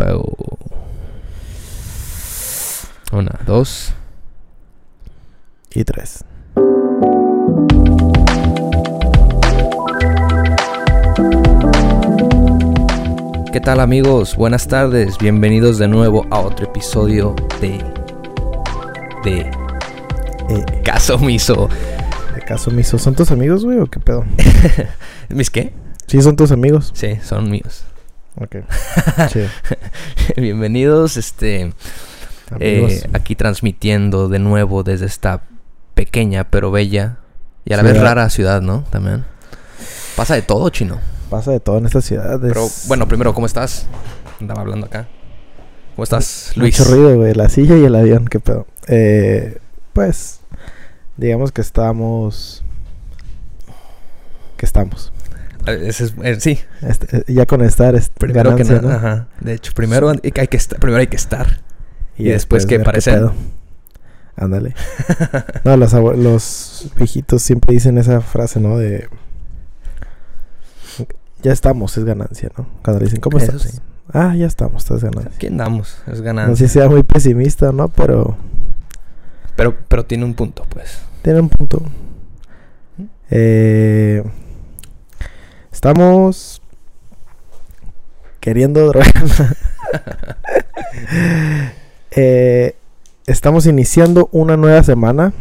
fuego. Una, dos. Y tres. ¿Qué tal amigos? Buenas tardes. Bienvenidos de nuevo a otro episodio de... De... Eh, Caso Miso. ¿Acaso mis son tus amigos, güey, o qué pedo? ¿Mis qué? Sí, son tus amigos. Sí, son míos. Ok. Sí. Bienvenidos, este... Eh, aquí transmitiendo de nuevo desde esta pequeña pero bella y a la vez rara ciudad, ¿no? También. Pasa de todo, chino. Pasa de todo en esta ciudad. Pero bueno, primero, ¿cómo estás? Andaba hablando acá. ¿Cómo estás, Luis? Mucho ruido, güey. La silla y el avión, qué pedo. Eh, pues, digamos que estamos... Que estamos. Eh, ese es- eh, sí, Este, eh, ya con estar es primero que ganancia, nada. ¿no? Ajá. De hecho, primero hay que, que estar, primero hay que estar. y después que pedo. Ándale. No, los, los viejitos siempre dicen esa frase, ¿no? De... Ya estamos, es ganancia, ¿no? Cuando le dicen, ¿cómo estás? sí. Ah, ya estamos, estás ganancia. Aquí andamos, es No ganancia. sé si sea muy pesimista no, pero Pero, pero tiene un punto, pues. tiene un punto. Eh, estamos queriendo drogar. Eh, estamos iniciando una nueva semana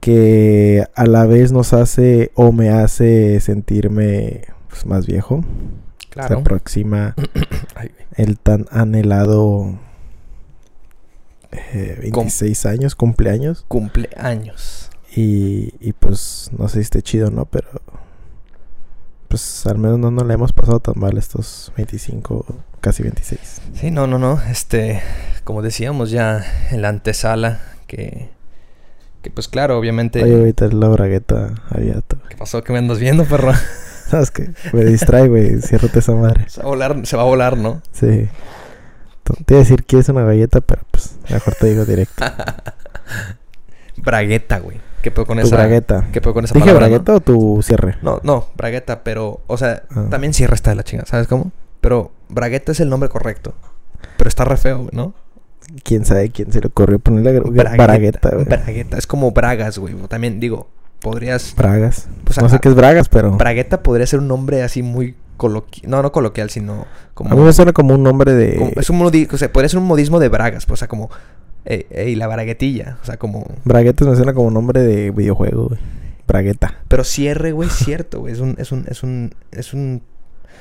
que a la vez nos hace o me hace sentirme pues, más viejo. Se Claro. aproxima Ay, güey. el tan anhelado eh, 26 años, cumpleaños. Cumpleaños. Y, y pues no sé si esté chido o no, pero pues al menos no nos le hemos pasado tan mal estos 25, casi 26. Sí, no, no, no. Este, como decíamos ya en la antesala, que, que pues claro, obviamente. Oye, ahorita es la bragueta abierta. ¿Qué pasó? ¿Qué me andas viendo, perro? ¿Sabes qué? Me distrae, güey. Ciérrate esa madre. Se va a volar, se va a volar, ¿no? Sí. Te te iba a decir que es una galleta, pero pues mejor te digo directo. Bragueta, güey. ¿Qué puedo con tu esa? bragueta. ¿Qué puedo con esa ¿Dije palabra, no? bragueta o tu cierre? No, no, bragueta, pero, o sea, Ah. también cierra está de la chingada, ¿sabes cómo? Pero bragueta es el nombre correcto. Pero está re feo, ¿no? ¿Quién sabe quién se le ocurrió ponerle gra- bragueta, güey? Bragueta. Es como bragas, güey. También digo, podrías. Bragas. Pues, no sé a- qué es bragas, pero... Bragueta podría ser un nombre así muy coloquial. No, no coloquial, sino como. A mí me suena como un nombre de... como- es un modi- o sea, podría ser un modismo de bragas, pues, o sea, como. Eh, eh, y la braguetilla. O sea, como. Braguetas me suena como nombre de videojuego, güey. Bragueta. Pero cierre, güey, es cierto, güey. Es un, es un, es un, es un.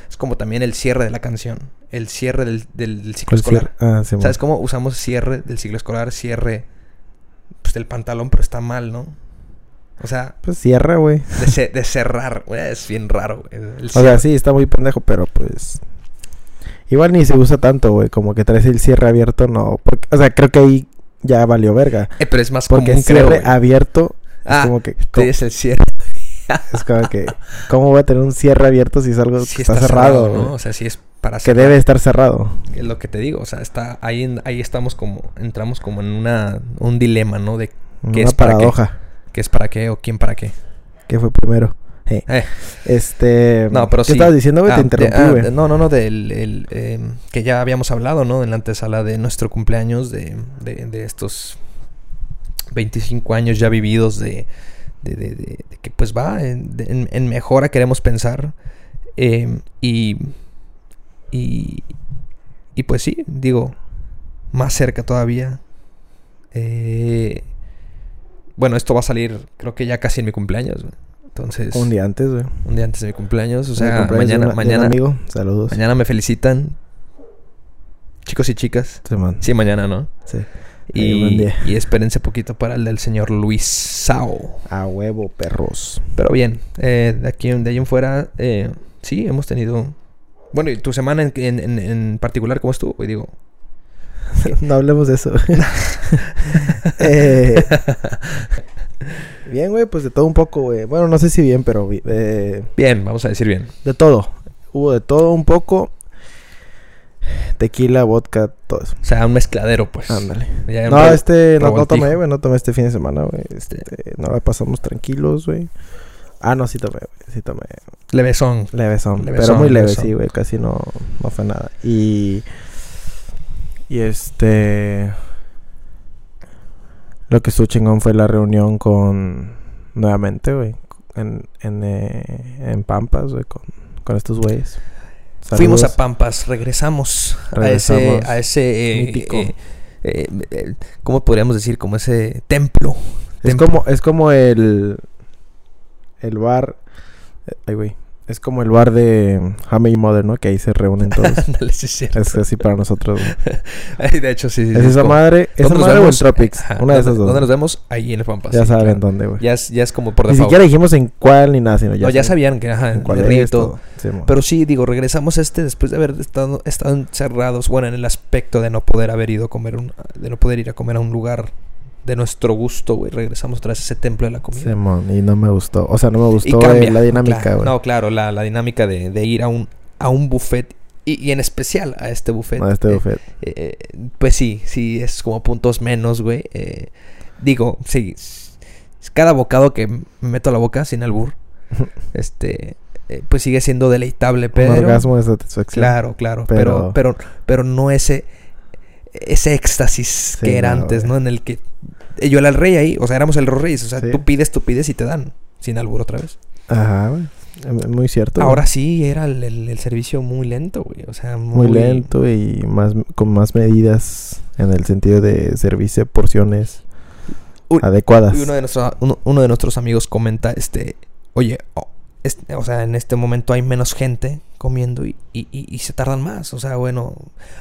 Es como también el cierre de la canción. El cierre del, del, del ciclo ¿Cuál escolar. Ah, sí, ¿Sabes cómo usamos cierre del ciclo escolar? Cierre pues, del pantalón, pero está mal, ¿no? O sea, Pues cierra, güey. de, ce- de cerrar, güey, es bien raro, güey. O sea, sí, está muy pendejo, pero pues... Igual ni se usa tanto, güey. Como que traes el cierre abierto, no. Porque, o sea, creo que ahí ya valió verga. Eh, pero es más Porque común, creo, cierre güey. abierto Ah, es como que... Te es el cierre. Es como que... ¿Cómo voy a tener un cierre abierto si es algo Sí que está, cerrado, güey? ¿no? O sea, sí es para Que cerrar. debe estar cerrado. Es lo que te digo, o sea, está ahí, ahí estamos como, entramos como en una, un dilema, ¿no? De ¿Qué Una es para qué? paradoja. qué es para qué o quién para qué. ¿Qué fue primero? Eh, Eh, Este... No, pero ¿Qué sí. estabas diciendo, güey? ah, Te interrumpí, ah, güey. no, no, no, del el, em, que ya habíamos hablado, ¿no? En la antesala de nuestro cumpleaños, de, de, de estos 25 años ya vividos de, de, de- que pues va, en, de- en- en mejora queremos pensar. em, y, y, y pues sí, digo, más cerca todavía. Eh, bueno, esto va a salir creo que ya casi en mi cumpleaños, güey. Entonces, Un día antes, güey. un día antes de mi cumpleaños. O sea, cumpleaños mañana, una- mañana, amigo. Saludos. mañana me felicitan. Chicos y chicas. Sí, man. Sí, mañana, ¿no? Sí. Y, y espérense poquito para el del señor Luis Sao. A huevo, perros. Pero bien, eh, de aquí de ahí en fuera, eh, sí, hemos tenido. Bueno, y tu semana en, en, en- particular, ¿cómo estuvo? güey? digo. no hablemos de eso. Eh, bien, güey, pues de todo un poco, güey. Bueno, no sé si bien, pero eh, Bien, vamos a decir bien. de todo. Hubo de todo un poco. Tequila, vodka, todo eso. O sea, un mezcladero, pues. Ándale. No, este, no, tomé, güey, no tomé este fin de semana, güey. Este, Este- no la pasamos tranquilos, güey. Ah, no, sí tomé, güey. Sí tomé. Levesón. Levesón. Levesón, pero muy leve, levesón. sí, güey. Casi no, no fue nada. Y. Y este. Lo que estuvo chingón fue la reunión con. Nuevamente, güey. En, en, eh, en Pampas, güey. Con, con estos güeyes. Fuimos a. Pampas, regresamos, Regresamos. a ese, a ese eh, Mítico. eh, ¿cómo podríamos decir? Como ese templo. Es Templo. como, es como el. El bar. Ay, güey. Es como el bar de Met Your Mother, ¿no? Que ahí se reúnen todos. Ándale, sí, es así para nosotros. Ay, de hecho, sí, sí. Es esa como- madre. Esa ¿Dónde nos madre o en? Tropics. Ajá, Una de esas ¿dónde- dos. ¿Dónde nos vemos? Ahí en el Pampas. Ya sí, saben claro. dónde, güey. Ya es, ya es como por Ni default. siquiera dijimos en cuál ni nada, sino ya no, ya sabían que, ajá, en cuál es rito. todo. Sí. Pero sí, digo, regresamos a este después de haber estado, estado encerrados, bueno, en el aspecto de no poder haber ido a comer, un, de no poder ir a comer a un lugar de nuestro gusto, güey. Regresamos otra vez a ese templo de la comida. Simón, y no me gustó. O sea, no me gustó cambia. eh, la dinámica, claro. güey. No, claro, la, la dinámica de, de ir a un, a un buffet y, y en especial a este buffet. No, este eh, buffet. eh, pues sí, sí, es como puntos menos, güey. Digo, sí, cada bocado que me meto a la boca sin albur, este, pues sigue siendo deleitable, pero... Un orgasmo de satisfacción. Claro, claro, Pero- pero, pero, pero, no ese, ese éxtasis que era no, antes, güey. ¿no? En el que yo era el rey ahí, o sea, éramos el reyes, o sea, Sí. tú pides, tú pides y te dan, sin albur otra vez. Ajá, güey. Eh, Muy cierto. güey. Ahora sí era el, el- el servicio muy lento, güey, o sea, Muy lento y más con más medidas en el sentido de servicio, porciones Uy, adecuadas. Y uno de, nuestros, uno, uno de nuestros amigos comenta, este, oye, oh, este, o sea, en este momento hay menos gente comiendo y, y, y- y se tardan más. O sea, bueno,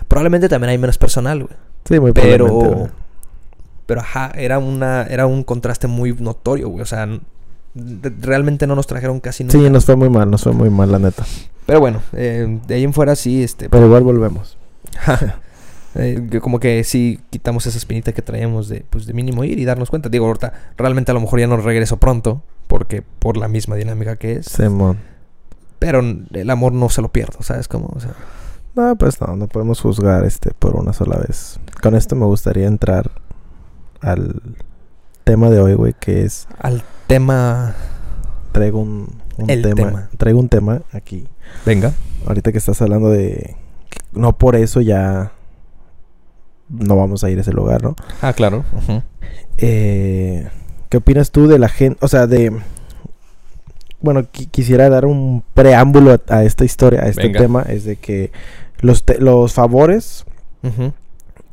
probablemente también hay menos personal, güey. Sí, muy Pero, probablemente, güey. Pero ajá, era, una, era un contraste muy notorio, güey. O sea, realmente no nos trajeron casi nunca. Sí, nos fue muy mal, nos fue muy mal, la neta. Pero bueno, eh, de ahí en fuera sí, este, Pero igual volvemos. Eh, como que sí quitamos esa espinita que traíamos de, pues, de mínimo ir y darnos cuenta. Digo, ahorita realmente a lo mejor ya no regreso pronto, porque por la misma dinámica que es. Simón. Pero el amor no se lo pierdo, ¿sabes cómo? O sea, No, pues no, no podemos juzgar este por una sola vez. Con esto me gustaría entrar al tema de hoy, güey, que es al tema... traigo un, un El tema, tema. traigo un tema aquí. Venga. Ahorita que estás hablando de no por eso ya no vamos a ir a ese lugar, ¿no? Ah, claro. Eh, ¿Qué opinas tú de la gente? O sea, de... Bueno, qui- quisiera dar un preámbulo a, a esta historia, a este Venga. tema. Es de que los, te- los favores,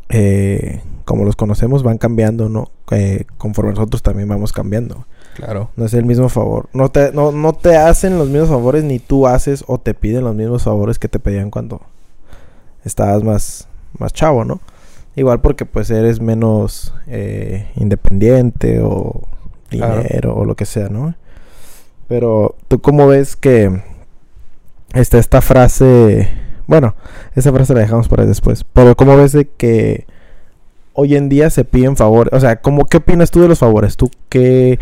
eh, como los conocemos, van cambiando, ¿no? Eh, conforme nosotros también vamos cambiando. Claro. No es el mismo favor. No te, no, no te hacen los mismos favores, ni tú haces o te piden los mismos favores que te pedían cuando estabas más, más chavo, ¿no? Igual porque pues eres menos eh, independiente o Claro. dinero o lo que sea, ¿no? Pero tú cómo ves que está esta frase, bueno, esa frase la dejamos para después, pero cómo ves de que hoy en día se piden favores, o sea, ¿cómo, ¿qué opinas tú de los favores? ¿Tú qué,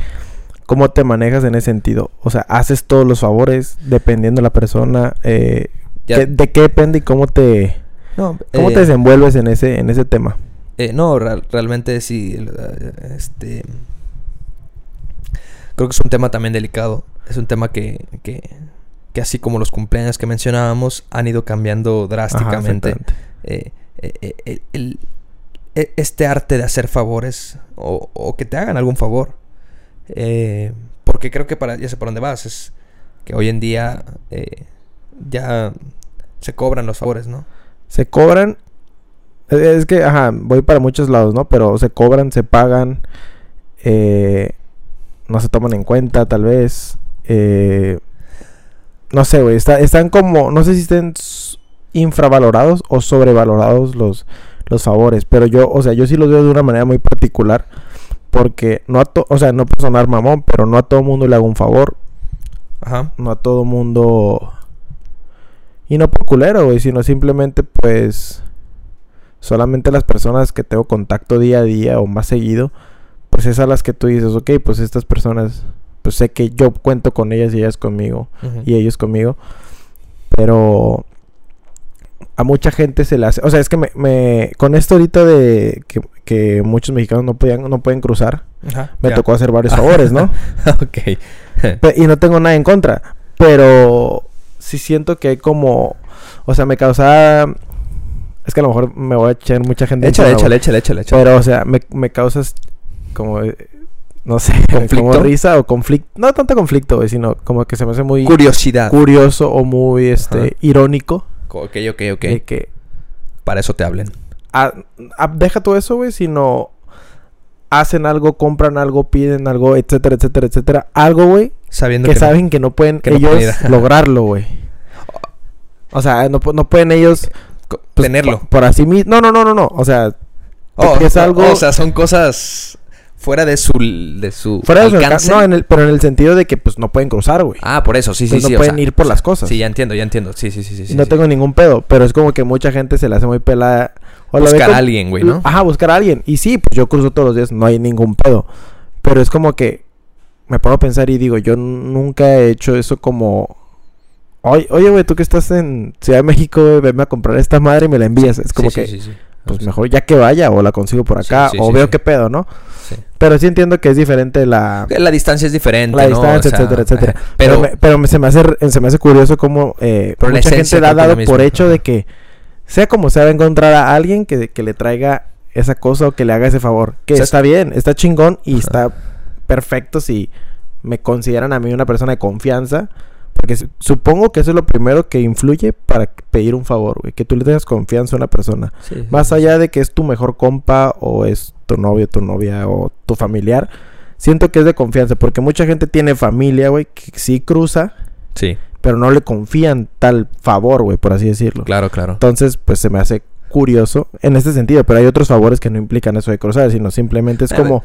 cómo te manejas en ese sentido? O sea, ¿haces todos los favores dependiendo de la persona? Eh, Ya- ¿qué- ¿De qué depende y cómo te, No, cómo eh, te desenvuelves en ese, en ese tema? eh, no, real- realmente sí. eh, Este. Creo que es un tema también delicado. Es un tema que, que, que así como los cumpleaños que mencionábamos han ido cambiando drásticamente. eh, eh, eh, el- el- este arte de hacer favores o, que te hagan algún favor. Eh, porque creo que para, ya sé por dónde vas, es que hoy en día eh, ya se cobran los favores, ¿no? Se cobran. eh, Es que, ajá, voy para muchos lados, ¿no? Pero se cobran, se pagan. no se toman en cuenta, tal vez. no sé, güey. está- están como. No sé si estén infravalorados o sobrevalorados los, los favores. Pero yo, o sea, yo sí los veo de una manera muy particular. Porque no a to- O sea, no puedo sonar mamón, pero no a todo mundo le hago un favor. Ajá. no a todo mundo. Y no por culero, güey, sino simplemente, pues. Solamente las personas que tengo contacto día a día o más seguido, pues es a las que tú dices, ok, pues estas personas, pues sé que yo cuento con ellas y ellas conmigo, y ellos conmigo. Pero. A mucha gente se le hace. O sea, es que me, me- con esto ahorita de que, que muchos mexicanos no podían, no pueden cruzar, Ajá, me ya. tocó hacer varios favores, ¿no? ok. Y no tengo nada en contra. Pero sí siento que hay como. O sea, me causa. Es que a lo mejor me voy a echar mucha gente. échale, échale, échale, échale, échale. Pero, o sea, me, me causas como. eh, No sé, ¿Conflicto? como risa o conflicto. No tanto conflicto, sino como que se me hace muy Curiosidad. curioso o muy este Ajá. irónico. Ok, ok, ok. De que. Para eso te hablen. ah, ah, deja todo eso, güey, sino. Hacen algo, compran algo, piden algo, etcétera, etcétera, etcétera. Algo, güey, Sabiendo que que, no. saben que no pueden que no ellos pueden lograrlo, güey. O sea, no, no pueden ellos pues, tenerlo. Por, por así mismo. No, no, no, no, no. O sea, Oh, es o- algo- O sea, son cosas fuera de su, de su fuera de su alcance. No, en el, pero en el sentido de que pues no pueden cruzar, güey. Ah, por eso, sí, sí, Pues, sí. no pueden sea, ir por las cosas. Sí, ya entiendo, ya entiendo. Sí, sí, sí, sí. no sí. tengo ningún pedo. Pero es como que mucha gente se le hace muy pelada. O Buscar a alguien, güey, ¿no? Ajá, buscar a alguien. Y sí, pues yo cruzo todos los días, no hay ningún pedo. Pero es como que me pongo a pensar y digo, yo nunca he hecho eso como. Oye, oye, güey, tú que estás en Ciudad de México, güey, venme a comprar esta madre y me la envías. es como Sí, que, sí, sí, sí. Pues mejor ya que vaya o la consigo por acá sí, o sí, veo qué pedo, ¿no? sí. Pero sí entiendo que es diferente la, La distancia es diferente, la ¿no? distancia, O sea, etcétera, etcétera. Pero, Pero, me, pero me- se, me hace, se me hace curioso cómo eh, la mucha gente le ha dado por hecho de que, sea como sea, va a encontrar a alguien que, que le traiga esa cosa o que le haga ese favor. Que O sea, está bien, está chingón y Ajá. está perfecto si me consideran a mí una persona de confianza. Porque su- supongo que eso es lo primero que influye para pedir un favor, güey. Que tú le tengas confianza a una persona. sí, Más sí, allá de que es tu mejor compa o es tu novio, tu novia o tu familiar, siento que es de confianza porque mucha gente tiene familia, güey, que sí cruza, Sí, pero no le confían tal favor, güey, por así decirlo. claro, claro. Entonces, pues se me hace curioso en este sentido, pero hay otros favores que no implican eso de cruzar, sino simplemente es como,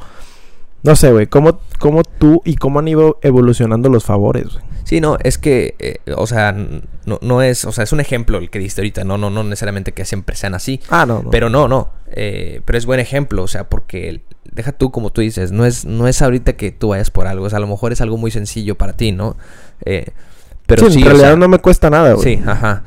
no sé, güey, cómo, cómo tú y cómo han ido evolucionando los favores, güey. Sí, no, es que, eh, o sea, no, no es, o sea, es un ejemplo el que diste ahorita, no, no, no necesariamente que siempre sean así, Ah, no, no. pero no, no, eh, pero es buen ejemplo, o sea, porque deja tú como tú dices, no es, no es ahorita que tú vayas por algo, o sea, a lo mejor es algo muy sencillo para ti, ¿no? Eh, pero sí, sí, en realidad sea, no me cuesta nada, güey. Sí, ajá.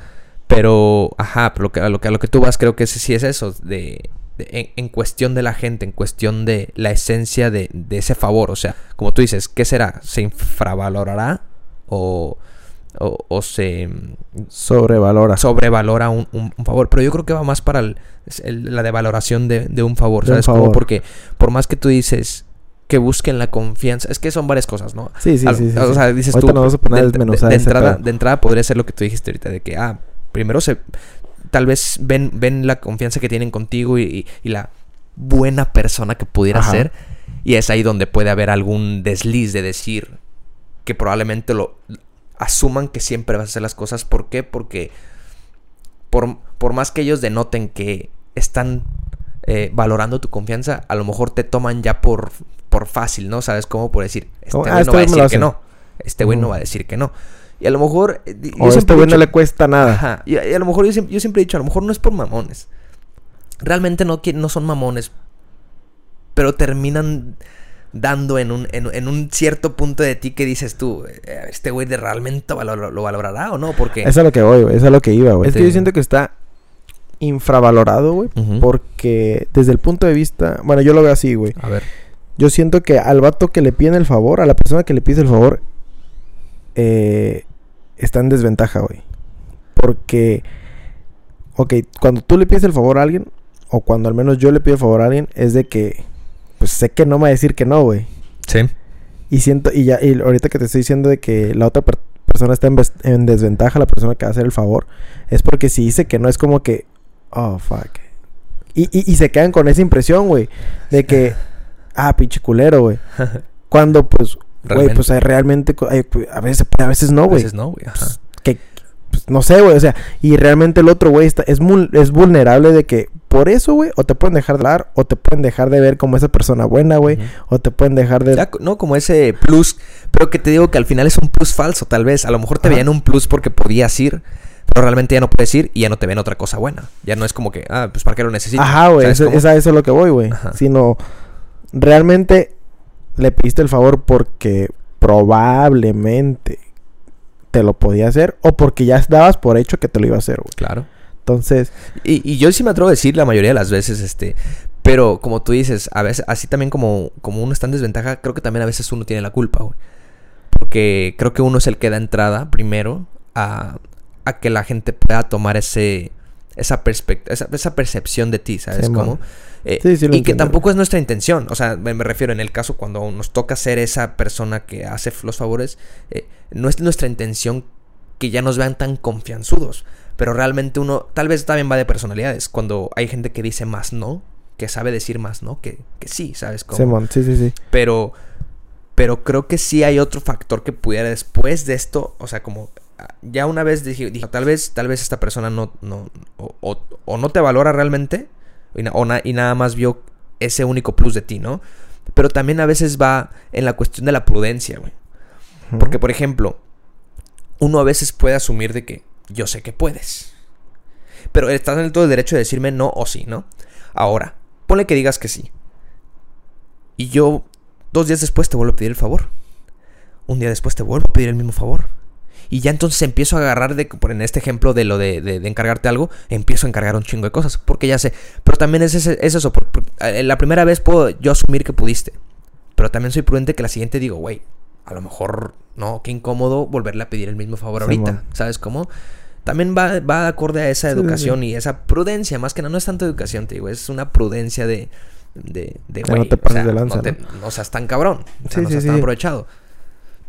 Pero, ajá, pero lo que, a, lo que, a lo que tú vas creo que sí, sí es eso, de, de- en, en cuestión de la gente, en cuestión de la esencia de, de ese favor. O sea, como tú dices, ¿qué será? ¿Se infravalorará o, o, o se Sobrevalora. sobrevalora un, un- un favor? Pero yo creo que va más para el- es el- la devaloración de, de un favor, De un ¿sabes? Como favor. porque por más que tú dices que busquen la confianza, es que son varias cosas, ¿no? Sí, sí, Al- sí, sí, O sea, dices tú. vamos a poner de, de- de entrada, pedo. de entrada podría ser lo que tú dijiste ahorita, de que, ah, primero se. Tal vez ven, ven la confianza que tienen contigo y, y- y la buena persona que pudiera Ajá. ser. Y es ahí donde puede haber algún desliz de decir que probablemente lo asuman que siempre vas a hacer las cosas. ¿Por qué? Porque por, por más que ellos denoten que están eh, valorando tu confianza, a lo mejor te toman ya por, por fácil, ¿no? ¿Sabes cómo? Por decir, este Como, güey "Ah, no este va a decir que hace". no. Este güey no Ujú. va a decir que no. Y a lo mejor... eh, yo O este güey no le cuesta nada. Ajá. Y, y a lo mejor yo siempre, yo siempre he dicho, a lo mejor no es por mamones. Realmente no, no son mamones. Pero terminan dando en un, en, en un cierto punto de ti que dices tú, eh, este güey de realmente lo valorará o no, porque... Eso es a lo que voy, güey. Eso es a lo que iba, güey. Es que Sí. yo siento que está infravalorado, güey. Porque desde el punto de vista... Bueno, yo lo veo así, güey. A ver. Yo siento que al vato que le piden el favor, a la persona que le pide el favor, eh, está en desventaja, güey. Porque, ok, cuando tú le pides el favor a alguien, o cuando al menos yo le pido el favor a alguien, es de que, pues sé que no me va a decir que no, güey. Sí. Y siento, y ya, y ahorita que te estoy diciendo de que la otra per- persona está en, desventaja, la persona que va a hacer el favor, es porque si dice que no, es como que, oh, fuck. Y, y, y se quedan con esa impresión, güey, de que, ah, pinche culero, güey. Cuando, pues, güey, pues hay realmente, hay- pues, a veces, a veces no, A güey. veces no, güey. Pues, que, pues, no sé, güey, o sea, y realmente el otro, güey, está- es, es vulnerable de que, por eso, güey, o te pueden dejar de hablar, o te pueden dejar de ver como esa persona buena, güey, o te pueden dejar de... Ya, no como ese plus, pero que te digo que al final es un plus falso, tal vez. A lo mejor te Ajá. veían un plus porque podías ir, pero realmente ya no puedes ir y ya no te ven otra cosa buena. Ya no es como que, ah, pues para qué lo necesito. Ajá, güey, ¿Sabes eso, es a eso lo que voy, güey. Sino, realmente le pediste el favor porque probablemente te lo podía hacer o porque ya dabas por hecho que te lo iba a hacer, güey. Claro. Entonces, Y, y yo sí me atrevo a decir la mayoría de las veces, este. Pero como tú dices, a veces, así también como, como uno está en desventaja, creo que también a veces uno tiene la culpa, güey. Porque creo que uno es el que da entrada primero a, a que la gente pueda tomar ese esa, esa, esa percepción de ti, ¿sabes Sí, cómo? Eh, Sí, sí lo y que tampoco es nuestra intención. O sea, me, me refiero en el caso cuando nos toca ser esa persona que hace los favores, eh, no es nuestra intención que ya nos vean tan confianzudos. Pero realmente uno, tal vez también va de personalidades. Cuando hay gente que dice más no, que sabe decir más no, que, que sí, ¿sabes cómo? Simón, sí, sí, sí. Pero, pero creo que sí hay otro factor que pudiera después de esto, o sea, como ah, ya una vez dije, dije, tal vez, tal vez esta persona no, no, o, o- o no te valora realmente, y, na- o na- y nada más vio ese único plus de ti, ¿no? Pero también a veces va en la cuestión de la prudencia, güey. Porque, por ejemplo, uno a veces puede asumir de que yo sé que puedes. Pero estás en todo el derecho de decirme no o sí, ¿no? Ahora, ponle que digas que sí. Y yo dos días después te vuelvo a pedir el favor. Un día después te vuelvo a pedir el mismo favor. Y ya entonces empiezo a agarrar de, por en este ejemplo de lo de, de- encargarte algo, empiezo a encargar un chingo de cosas. Porque ya sé. Pero también es, ese- es eso. eh, la primera vez puedo yo asumir que pudiste. Pero también soy prudente que la siguiente digo, güey, a lo mejor, no, qué incómodo volverle a pedir el mismo favor ahorita. ¿Sabes cómo? También va, va de acorde a esa Sí, sí, educación y esa prudencia. Más que nada, no es tanto educación, te digo, es una prudencia de. De, de Que no güey, te o sea, de lanza, no, te- no seas tan cabrón. O sea, no seas tan aprovechado.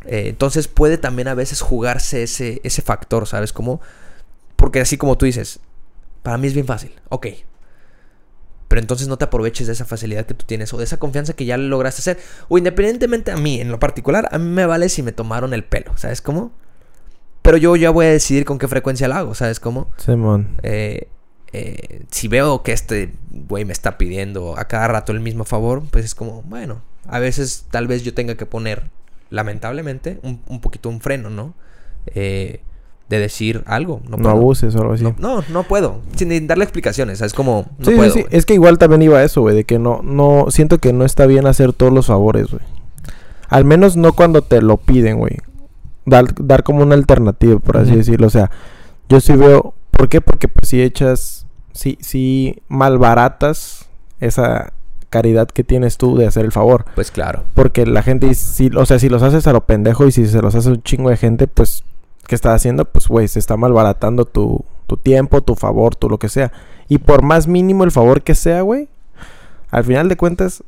Eh, entonces puede también a veces jugarse ese, ese factor, ¿sabes? Como. Porque así como tú dices, para mí es bien fácil. Ok. Pero entonces no te aproveches de esa facilidad que tú tienes o de esa confianza que ya lograste hacer. O independientemente a mí, en lo particular, a mí me vale si me tomaron el pelo, ¿sabes cómo? Pero yo ya voy a decidir con qué frecuencia lo hago, ¿sabes cómo? Simón. Eh, eh, si veo que este güey me está pidiendo a cada rato el mismo favor, pues es como, bueno, a veces tal vez yo tenga que poner, lamentablemente, un, un poquito un freno, ¿no? Eh, de decir algo. No, No, abuses o algo así. No, no, no puedo. Sin darle explicaciones, es como, no sí, puedo. sí, sí. güey. Es que igual también iba a eso, güey. De que no, no, siento que no está bien hacer todos los favores, güey. Al menos no cuando te lo piden, güey. Dar, dar como una alternativa, por así decirlo. O sea, yo sí veo. ¿Por qué? Porque pues si echas. Sí, sí malbaratas esa caridad que tienes tú de hacer el favor. Pues claro. Porque la gente, si, o sea, si los haces a lo pendejo y si se los hace un chingo de gente, pues, ¿qué estás haciendo? Pues, güey, se está malbaratando tu, tu tiempo, tu favor, tu lo que sea. Y por más mínimo el favor que sea, güey, al final de cuentas,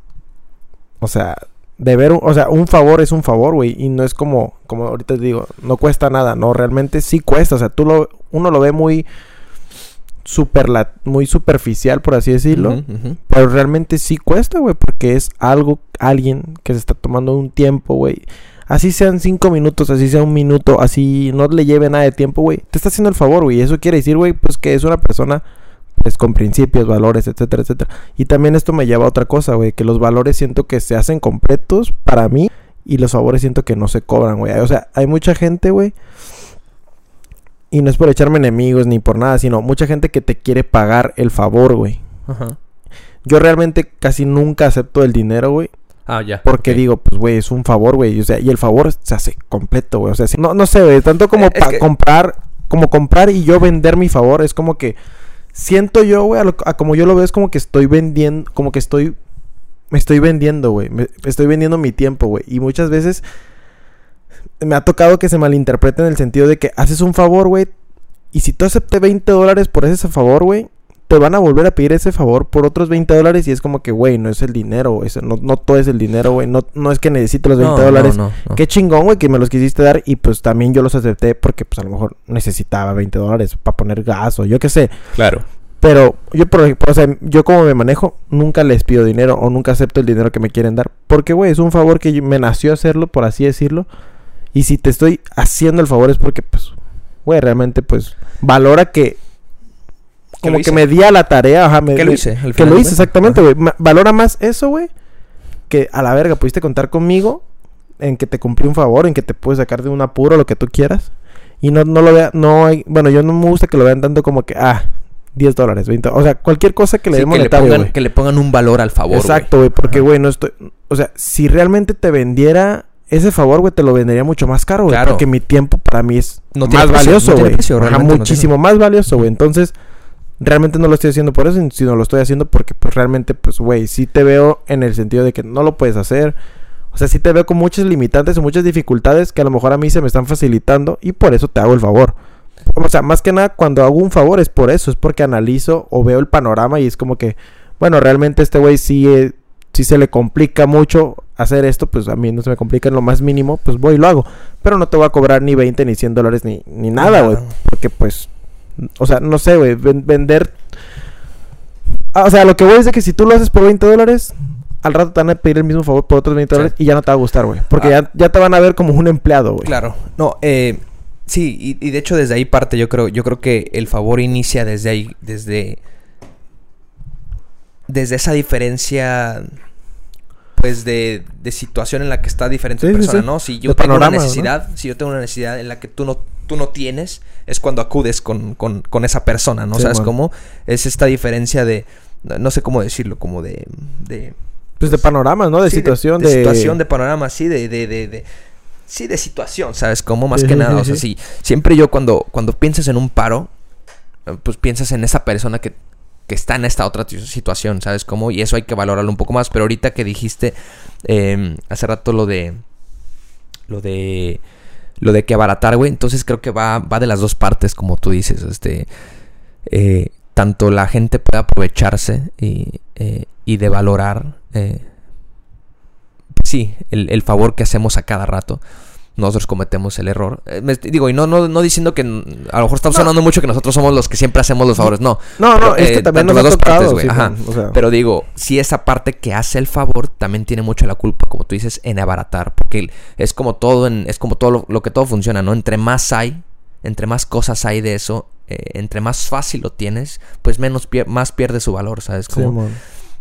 o sea, deber, un- o sea, un favor es un favor, güey, y no es como, como ahorita te digo, no cuesta nada, no, realmente sí cuesta, o sea, tú lo, uno lo ve muy super muy superficial, por así decirlo. Pero realmente sí cuesta, güey, porque es algo, alguien que se está tomando un tiempo, güey. Así sean cinco minutos, así sea un minuto, así no le lleve nada de tiempo, güey. Te está haciendo el favor, güey. Eso quiere decir, güey, pues que es una persona, pues con principios, valores, etcétera, etcétera. Y también esto me lleva a otra cosa, güey, que los valores siento que se hacen completos para mí y los favores siento que no se cobran, güey. O sea, hay mucha gente, güey. Y no es por echarme enemigos ni por nada, sino mucha gente que te quiere pagar el favor, güey. Ajá. Yo realmente casi nunca acepto el dinero, güey. Ah, ya. Porque digo, pues, güey, es un favor, güey. O sea, y el favor se hace completo, güey. O sea, no, no sé, güey. Tanto como Eh, es pa- que- comprar, como comprar y yo vender mi favor, es como que siento yo, güey, a, lo- a como yo lo veo, es como que estoy vendiendo, como que estoy, me estoy vendiendo, güey. Me, estoy vendiendo mi tiempo, güey. Y muchas veces me ha tocado que se malinterprete en el sentido de que haces un favor, güey. Y si tú acepté 20 dólares por ese favor, güey, te van a volver a pedir ese favor por otros 20 dólares. Y es como que, güey, no es el dinero, eso No, no todo es el dinero, güey. No, no es que necesite los 20 No, dólares. no, no, no. Qué chingón, güey, que me los quisiste dar. Y pues también yo los acepté porque, pues a lo mejor necesitaba 20 dólares para poner gas o yo qué sé. Claro. Pero yo, por ejemplo, o sea, yo como me manejo, nunca les pido dinero o nunca acepto el dinero que me quieren dar. Porque, güey, es un favor que yo- me nació hacerlo, por así decirlo. Y si te estoy haciendo el favor es porque, pues, güey, realmente, pues, valora que... Como que me di a la tarea, ajá, me, Que lo hice. al que final lo hice, exactamente, güey. Ma- Valora más eso, güey, que a la verga pudiste contar conmigo en que te cumplí un favor, en que te pude sacar de un apuro, lo que tú quieras. Y no, no lo vea, no hay, bueno, yo no me gusta que lo vean tanto como que, ah, 10 dólares, 20, o sea, cualquier cosa que le Sí, dé que, le pongan, güey. que le pongan un valor al favor. Exacto, güey, porque, güey, no estoy, o sea, si realmente te vendiera ese favor, güey, te lo vendería mucho más caro, güey, Claro. porque mi tiempo para mí es No más precio, valioso, güey. no muchísimo más valioso, güey. Entonces, realmente no lo estoy haciendo por eso, sino lo estoy haciendo porque pues realmente, pues, güey, sí te veo en el sentido de que no lo puedes hacer. O sea, sí te veo con muchas limitantes y muchas dificultades que a lo mejor a mí se me están facilitando y por eso te hago el favor. O sea, más que nada cuando hago un favor es por eso, es porque analizo o veo el panorama y es como que, bueno, realmente este güey sí, eh, sí se le complica mucho hacer esto, pues a mí no se me complica en lo más mínimo, pues voy y lo hago. Pero no te voy a cobrar ni 20 ni 100 dólares ni, ni nada, güey. Porque pues, o sea, no sé, güey, vender... Ah, o sea, lo que voy es de que si tú lo haces por 20 dólares, al rato te van a pedir el mismo favor por otros 20 dólares y ya no te va a gustar, güey. Porque ah. ya, ya te van a ver como un empleado, güey. Claro. No, eh, sí, y, y, de hecho desde ahí parte, yo creo, yo creo que el favor inicia desde ahí, desde... Desde esa diferencia pues de, de situación en la que está diferente persona, ¿no? Si yo tengo una necesidad, si yo tengo una necesidad en la que tú no, tú no tienes, es cuando acudes con, con, con esa persona, ¿no? ¿Sabes cómo? Es esta diferencia de, no sé cómo decirlo, como de... de pues de panoramas, ¿no? De situación, de, de, situación, de panorama, sí, de, de, de, sí, de situación, ¿sabes? Como más que nada, o sea, sí, siempre yo cuando, cuando piensas en un paro, pues piensas en esa persona que que está en esta otra situación, ¿sabes cómo? Y eso hay que valorarlo un poco más. Pero ahorita que dijiste em, hace rato lo de. Lo de. Lo de que abaratar, güey. Entonces creo que va, va de las dos partes, como tú dices. Este. Eh, tanto la gente puede aprovecharse y, eh, y de valorar. Eh, sí, el, el favor que hacemos a cada rato nosotros cometemos el error. Eh, digo, y no, no, no diciendo que a lo mejor está sonando mucho que nosotros somos los que siempre hacemos los favores. No. No, no, es que eh, también nos ha tocado, Pero digo, si esa parte que hace el favor también tiene mucho la culpa, como tú dices, en abaratar. Porque es como todo, en, es como todo lo, que todo funciona, ¿no? Entre más hay, entre más cosas hay de eso, eh, entre más fácil lo tienes, pues menos más pierde su valor, ¿sabes? Como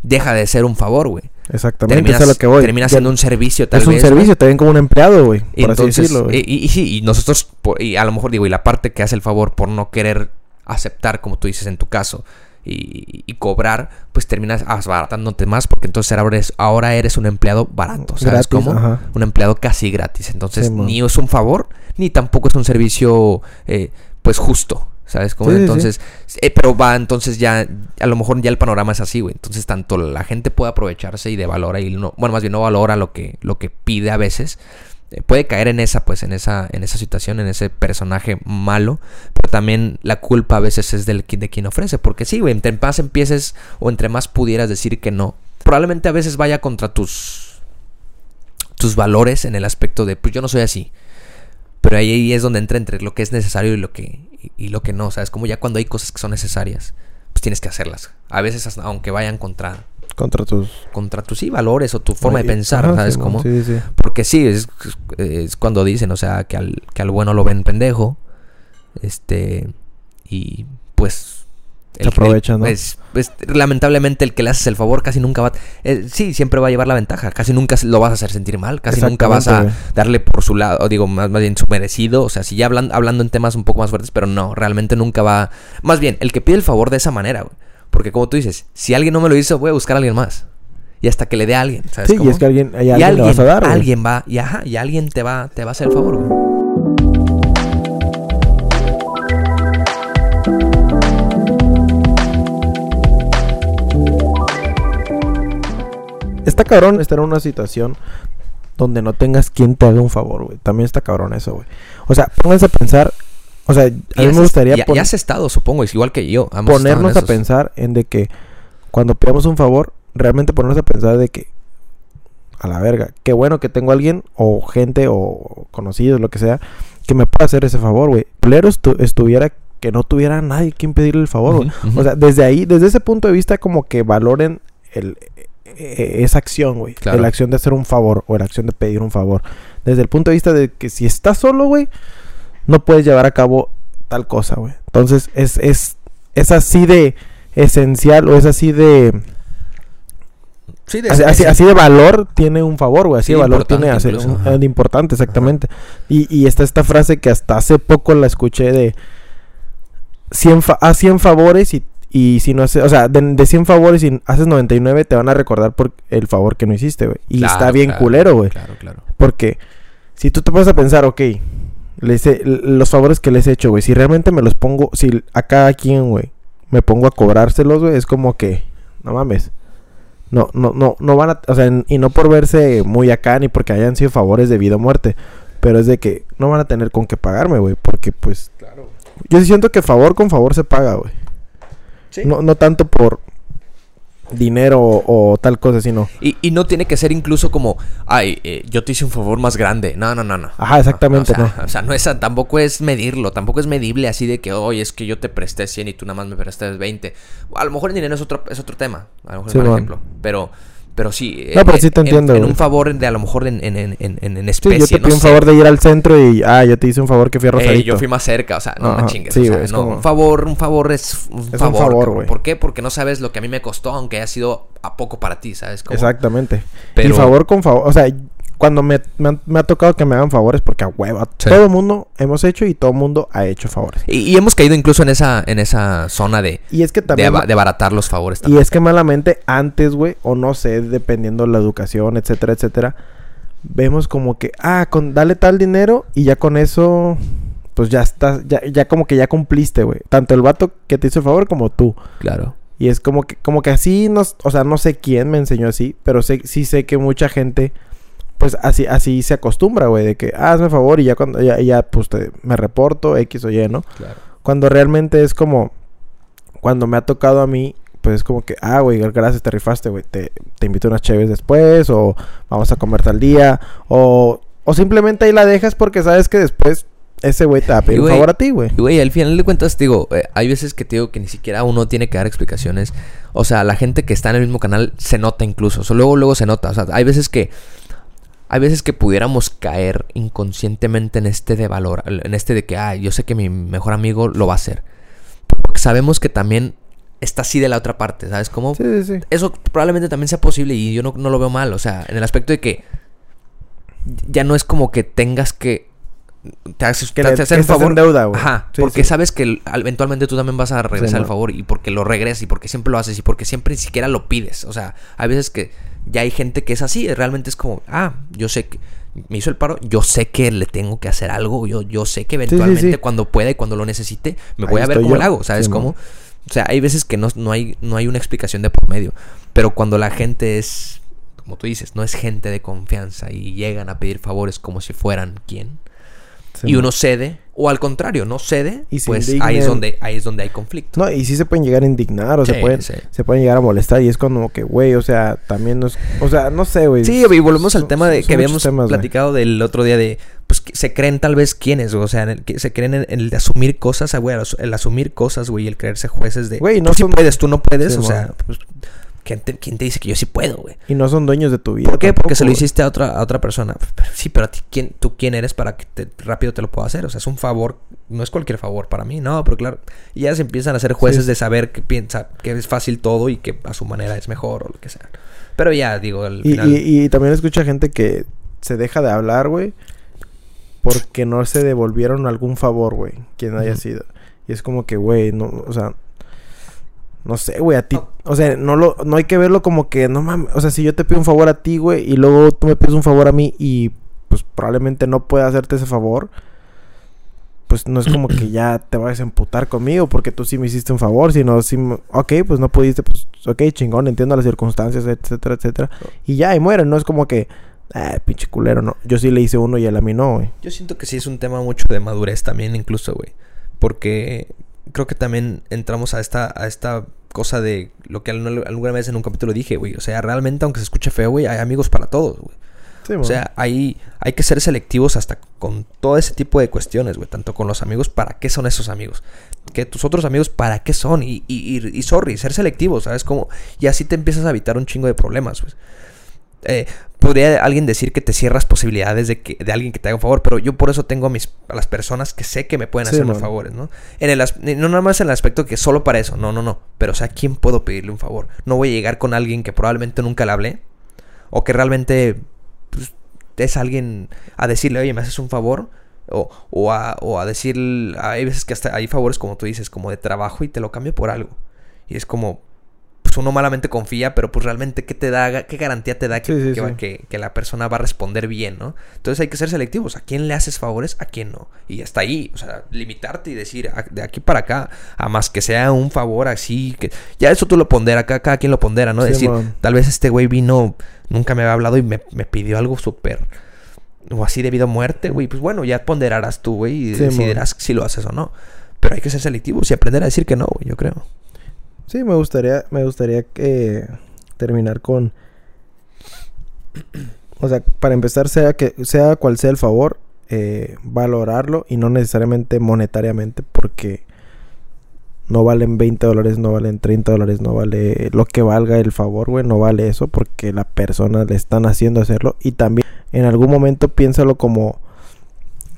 deja de ser un favor, güey. Exactamente, eso es lo que voy. Termina siendo un servicio tal Es un servicio, te ven como un empleado, güey. Por así decirlo, y, sí, y nosotros, y a lo mejor digo, y la parte que hace el favor por no querer aceptar, como tú dices en tu caso, y, cobrar, pues terminas abaratándote más, porque entonces ahora eres, ahora eres un empleado barato, ¿sabes cómo? Un empleado casi gratis. Entonces, ni es un favor, ni tampoco es un servicio, eh, pues justo. ¿Sabes cómo? entonces, eh, pero va, entonces ya, a lo mejor ya el panorama es así, güey. Entonces, tanto la gente puede aprovecharse y de valora y no, bueno, más bien no valora lo que, lo que pide a veces. Eh, puede caer en esa, pues, en esa, en esa situación, en ese personaje malo. Pero también la culpa a veces es del, de quien ofrece. Porque sí, güey, entre más empieces o entre más pudieras decir que no, probablemente a veces vaya contra tus, tus valores en el aspecto de, pues yo no soy así. Pero ahí es donde entra entre lo que es necesario y lo que, y, lo que no. O sea, es como ya cuando hay cosas que son necesarias, pues tienes que hacerlas. A veces, aunque vayan contra. Contra tus. Contra tus sí, valores o tu forma de pensar, ¿sabes cómo? Sí, sí. Porque sí, es, es, cuando dicen, o sea, que al, que al bueno lo ven pendejo. Este. Y pues se aprovecha, ¿no? Es, lamentablemente el que le haces el favor casi nunca va... Eh, sí, siempre va a llevar la ventaja. Casi nunca lo vas a hacer sentir mal. Casi nunca vas a darle por su lado, o digo, más, más bien su merecido. O sea, si ya hablan, hablando en temas un poco más fuertes, pero no, realmente nunca va... Más bien, el que pide el favor de esa manera, güey. Porque como tú dices, si alguien no me lo hizo, voy a buscar a alguien más. Y hasta que le dé a alguien, ¿sabes? Sí, y es que alguien, y alguien, vas a dar, Alguien va, y ajá, y alguien te va, te va a hacer el favor, güey. Está cabrón estar en una situación donde no tengas quien te haga un favor, güey. También está cabrón eso, güey. O sea, pónganse a pensar. O sea, a mí me gustaría. Ya, ya, has estado, supongo, es igual que yo. ponernos a pensar en de que cuando pidamos un favor, realmente ponernos a pensar de que. A la verga. Qué bueno que tengo a alguien, o gente, o conocidos, lo que sea, que me pueda hacer ese favor, güey. Plero estuviera que no tuviera nadie quien pedirle el favor, güey. O sea, desde ahí, desde ese punto de vista, como que valoren el, esa acción, güey. La acción de hacer un favor o la acción de pedir un favor. Desde el punto de vista de que si estás solo, güey, no puedes llevar a cabo tal cosa, güey. Entonces es, es, es así de esencial o es así de... Sí, de así, así, de valor tiene un favor, güey. Así de valor tiene hacer un, importante, exactamente. Y, y está esta frase que hasta hace poco la escuché de 100 haz 100 favores y y si no haces, o sea, de, 100 favores y haces 99, te van a recordar por el favor que no hiciste, güey. Y está bien culero, güey. Claro, claro. Porque si tú te pones a pensar, ok, les los favores que les he hecho, güey, si realmente me los pongo, si a cada quien, güey, me pongo a cobrárselos, güey, es como que, no mames. No, no, no, no van a, o sea, y no por verse muy acá ni porque hayan sido favores de vida o muerte, pero es de que no van a tener con qué pagarme, güey, porque pues Claro. yo sí siento que favor con favor se paga, güey. Sí. No, no tanto por dinero o, o tal cosa, sino, Y, y no tiene que ser incluso como, ay, eh, yo te hice un favor más grande. No, no, no, no. Ajá, exactamente, O sea, o sea, no es, tampoco es medirlo, tampoco es medible así de que, oye, es que yo te presté 100 y tú nada más me prestaste 20. A lo mejor el dinero es otro, es otro tema, a lo mejor es un ejemplo. Pero, pero sí. No, pero eh, sí te en- entiendo, En, güey. un favor de a lo mejor en, en, en, en, en sí, especie. yo te no pido un sé. favor de ir al centro y, ah, yo te hice un favor que fui a Eh, Rosarito. yo fui más cerca, o sea, no me Ajá, chingues. sí, o sea, es no, como- un favor, un favor es un un favor. favor, cabrón. güey. ¿Por qué? Porque no sabes lo que a mí me costó, aunque haya sido a poco para ti, ¿sabes? Como- Exactamente. Pero- Y favor con favor, o sea, cuando me, me, han- me ha tocado que me hagan favores, porque a hueva, Sí. todo el mundo hemos hecho y todo el mundo ha hecho favores. Y, y hemos caído incluso en esa, en esa zona de, Y es que de, también... de abaratar los favores Y también. es que malamente antes, güey, o no sé, dependiendo de la educación, etcétera, etcétera, vemos como que, ah, con, dale tal dinero y ya con eso, pues ya estás, ya, ya como que ya cumpliste, güey. Tanto el vato que te hizo el favor como tú. Claro. Y es como que, como que así, nos, o sea, no sé quién me enseñó así, pero sé, sí sé que mucha gente, pues así, así se acostumbra, güey, de que, ah, hazme favor y ya cuando, ya, ya pues te- me reporto, X o Y, ¿no? Claro. Cuando realmente es como, cuando me ha tocado a mí, pues es como que, ah, güey, gracias, te rifaste, güey, te, te invito a unas cheves después, o vamos a comer tal día, o, o simplemente ahí la dejas porque sabes que después ese güey te va a pedir un favor a ti, güey. Y, güey, al final de cuentas, te digo, eh, hay veces que te digo que ni siquiera uno tiene que dar explicaciones. O sea, la gente que está en el mismo canal se nota incluso. O sea, luego, luego se nota. O sea, hay veces que. Hay veces que pudiéramos caer inconscientemente en este de valor. En este de que, ah, yo sé que mi mejor amigo lo va a hacer. Porque sabemos que también está así de la otra parte, ¿sabes? Como Sí, sí, sí. eso probablemente también sea posible y yo no, no lo veo mal. O sea, en el aspecto de que ya no es como que tengas que. Te haces, Que te le- haces que un favor. en deuda, güey. Ajá, porque sabes que eventualmente tú también vas a regresar el favor y porque lo regresas y porque siempre lo haces y porque siempre ni siquiera lo pides. O sea, hay veces que ya hay gente que es así, realmente es como, ah, yo sé que me hizo el paro, yo sé que le tengo que hacer algo, yo, yo sé que sí, eventualmente sí. cuando pueda y cuando lo necesite, me Ahí voy a ver cómo yo. lo hago, ¿sabes cómo? man. O sea, hay veces que no, no, hay, no hay una explicación de por medio. Pero cuando la gente es, como tú dices, no es gente de confianza y llegan a pedir favores como si fueran quién, Sí, y uno cede, o al contrario, no cede, Y pues ahí es, donde, ahí es donde hay conflicto. No, y sí se pueden llegar a indignar o se pueden sí. se pueden llegar a molestar y es como que, güey, o sea, también no es, o sea, no sé, güey. Sí, y volvemos al tema de que habíamos temas, platicado del otro día de, pues que se creen tal vez quiénes, o sea, en el, que se creen en, en el de asumir cosas, ah, güey, el, asu- el asumir cosas, güey, el creerse jueces de, Güey, no tú sí son- puedes, tú no puedes, o sea, pues, ¿quién, te, quién te dice que yo sí puedo, güey? Y no son dueños de tu vida. ¿Por qué? Porque se lo hiciste a otra, a otra persona. Sí, pero a ti, ¿quién, ¿tú quién eres para que te- rápido te lo pueda hacer? O sea, es un favor, no es cualquier favor para mí, no, pero claro. Y ya se empiezan a ser jueces Sí. de saber que piensa que es fácil todo y que a su manera es mejor o lo que sea. Pero ya, digo, al Y, final... y, y también escucha gente que se deja de hablar, güey, porque no se devolvieron algún favor, güey, quien haya sido. Y es como que, güey, no, o sea, no sé, güey, a ti, o sea, no lo, no hay que verlo como que, no mames, o sea, si yo te pido un favor a ti, güey, y luego tú me pides un favor a mí y pues probablemente no pueda hacerte ese favor, pues no es como que ya te vayas a emputar conmigo porque tú sí me hiciste un favor, sino sí, me- ok, pues no pudiste, pues ok, chingón, entiendo las circunstancias, etcétera, etcétera. Y ya, y mueren, no es como que, ah, pinche culero, no. Yo sí le hice uno y él a mí no, güey. Yo siento que sí es un tema mucho de madurez también, incluso, güey. Porque creo que también entramos a esta, a esta cosa de lo que al- alguna vez en un capítulo dije, güey. O sea, realmente, aunque se escuche feo, güey, hay amigos para todos, güey. Sí, O sea, hay, hay que ser selectivos hasta con todo ese tipo de cuestiones, güey. Tanto con los amigos, ¿para qué son esos amigos? Que tus otros amigos, ¿para qué son? Y, y, y, y sorry, ser selectivos, ¿sabes? Como, y así te empiezas a evitar un chingo de problemas, pues. Eh, podría alguien decir que te cierras posibilidades de que de alguien que te haga un favor, pero yo por eso tengo a mis a las personas que sé que me pueden Sí, hacer los favores, ¿no? En el no nada más en el aspecto que solo para eso, no, no, no, pero o sea, ¿a quién puedo pedirle un favor? No voy a llegar con alguien que probablemente nunca le hablé o que realmente pues, es alguien a decirle, oye, ¿me haces un favor? O, o, a, o a decir, hay veces que hasta hay favores como tú dices, como de trabajo y te lo cambio por algo. Y es como, pues uno malamente confía, pero pues realmente qué te da, qué garantía te da que, Sí, sí, que va- sí. que- que la persona va a responder bien, ¿no? Entonces hay que ser selectivos. ¿A quién le haces favores? ¿A quién no? Y hasta ahí, o sea, limitarte y decir "A- de aquí para acá, a más que sea un favor así, que ya eso tú lo ponderas, cada, cada quien lo pondera, ¿no? Decir, tal vez este güey vino, nunca me había hablado y me, me pidió algo súper o así debido a muerte, güey, pues bueno, ya ponderarás tú, güey, y Sí, decidirás si lo haces o no. Pero hay que ser selectivos y aprender a decir que no, güey, yo creo. Sí, me gustaría, me gustaría que terminar con. O sea, para empezar, sea que sea cual sea el favor, eh, valorarlo y no necesariamente monetariamente, porque no valen 20 dólares, no valen 30 dólares, no vale lo que valga el favor, güey, no vale eso porque la persona le están haciendo hacerlo y también en algún momento piénsalo como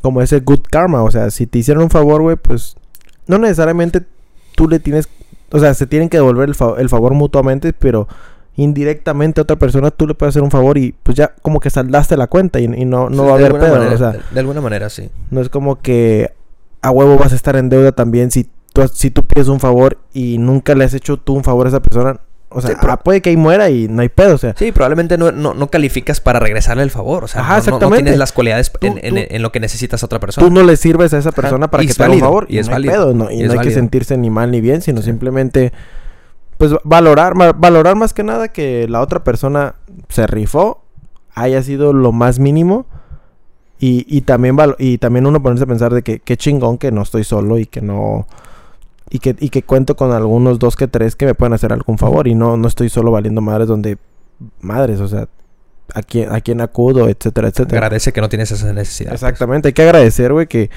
como ese good karma, o sea, si te hicieron un favor, güey, pues no necesariamente tú le tienes, o sea, se tienen que devolver el, fa- el favor mutuamente, pero indirectamente a otra persona tú le puedes hacer un favor y pues ya como que saldaste la cuenta y, y no, no Sí, va a haber pedo, manera, o sea, de, de alguna manera, sí. no es como que a huevo vas a estar en deuda también si tú, si tú pides un favor y nunca le has hecho tú un favor a esa persona. O sea, Sí, pero- ah, puede que ahí muera y no hay pedo, o sea. Sí, probablemente no, no, no calificas para regresarle el favor. O sea, Ajá, no- no- tienes las cualidades en, Tú- en- tú- en lo que necesitas a otra persona. Tú no le sirves a esa persona para y que te haga un favor y y, es no hay válido, pedo, no, y, y no hay que sentirse ni mal ni bien, sino simplemente pues valorar, valorar más que nada que la otra persona se rifó, haya sido lo más mínimo y, y también y también uno ponerse a pensar de que qué chingón que no estoy solo y que no y que, y que cuento con algunos dos que tres que me pueden hacer algún favor y no, no estoy solo valiendo madres donde madres, o sea, a quién, a quién acudo, etcétera, etcétera. Agradece que no tienes esa necesidad. pues. Exactamente, hay que agradecer, güey, que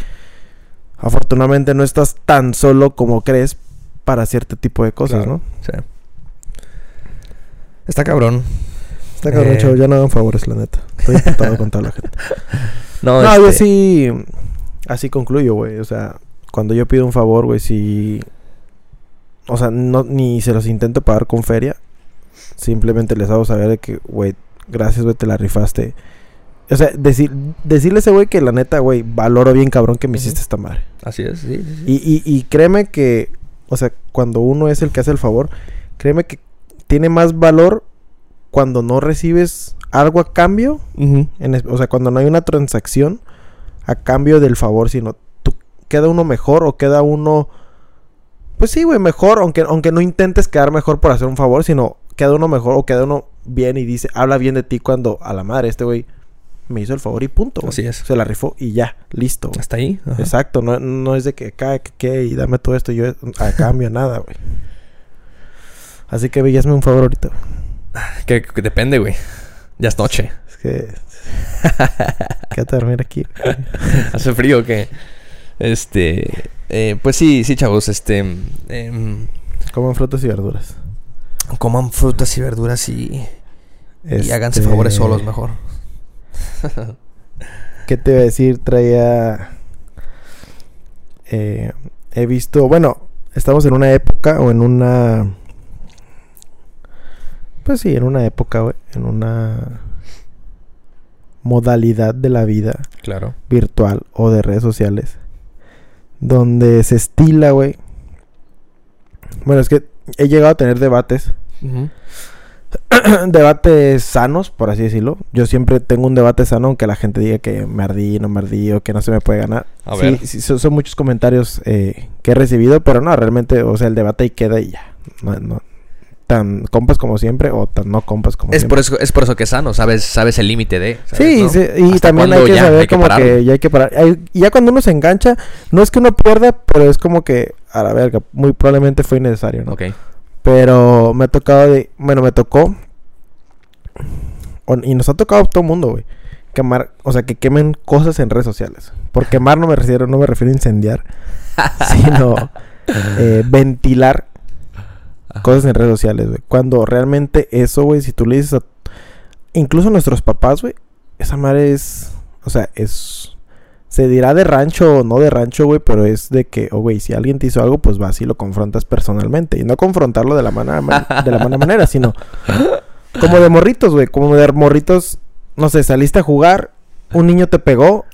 afortunadamente no estás tan solo como crees para cierto tipo de cosas, Claro. ¿no? Sí. Está cabrón. Está cabrón, Eh. chavos, ya no hagan favores, la neta. Estoy emputado con toda la gente. No, No, yo este, sí, así concluyo, güey. O sea, cuando yo pido un favor, güey, sí... O sea, no, ni se los intento pagar con feria. Simplemente les hago saber de que, güey, gracias, güey, te la rifaste. O sea, decir, decirle a ese güey que la neta, güey, valoro bien cabrón que me hiciste esta madre. Así es, sí, sí, sí. Y, y, y créeme que, o sea, cuando uno es el que hace el favor, créeme que tiene más valor cuando no recibes algo a cambio, en es- o sea, cuando no hay una transacción a cambio del favor, sino queda uno mejor o queda uno, pues sí, güey, mejor, aunque, aunque no intentes quedar mejor por hacer un favor, sino queda uno mejor o queda uno bien y dice, habla bien de ti cuando a la madre este güey me hizo el favor y punto. güey. Así es. Se la rifó y ya, listo. güey. Hasta ahí. Ajá. Exacto, no, no es de que acá, que, que, y dame todo esto y yo a cambio nada, güey. Así que, güey, hazme un favor ahorita, güey. Que, que depende, güey. Ya es noche. Es que... Quédate a dormir aquí. Hace frío que. Este. eh, pues sí, sí, chavos. Este. em, Coman frutas y verduras. coman frutas y verduras y. Y háganse Este, favores solos mejor. ¿Qué te iba a decir? Traía... eh, he visto... Bueno, estamos en una época o en una... Pues sí, en una época, güey. En una modalidad de la vida Claro. virtual o de redes sociales donde se estila, güey. Bueno, es que he llegado a tener debates, debates sanos, por así decirlo. Yo siempre tengo un debate sano, aunque la gente diga que me ardí, no me ardí o que no se me puede ganar. A Sí, ver. sí, son, son muchos comentarios eh, que he recibido, pero no, realmente, o sea, el debate ahí queda y ya. No, no- tan compas como siempre o tan no compas como Es siempre. por, eso, es por eso que es sano, sabes, sabes el límite de. ¿sabes, Sí, no? sí, y ¿Hasta también hay que saber Hay que como pararlo. que ya hay que parar. Hay- ya cuando uno se engancha, no es que uno pierda, pero es como que, a la verga, muy probablemente fue innecesario, ¿no? Ok. Pero me ha tocado de, bueno, me tocó, y nos ha tocado a todo el mundo, güey, quemar, o sea, que quemen cosas en redes sociales. Por quemar no me refiero, no me refiero a incendiar, sino eh, ventilar cosas en redes sociales, güey. Cuando realmente eso, güey, si tú le dices a... Incluso a nuestros papás, güey, esa madre es... O sea, es... Se dirá de rancho o no de rancho, güey, pero es de que, oh, güey, si alguien te hizo algo, pues vas y lo confrontas personalmente. Y no confrontarlo de la, mala man- de la mala manera, sino como de morritos, güey. Como de morritos, no sé, saliste a jugar, un niño te pegó.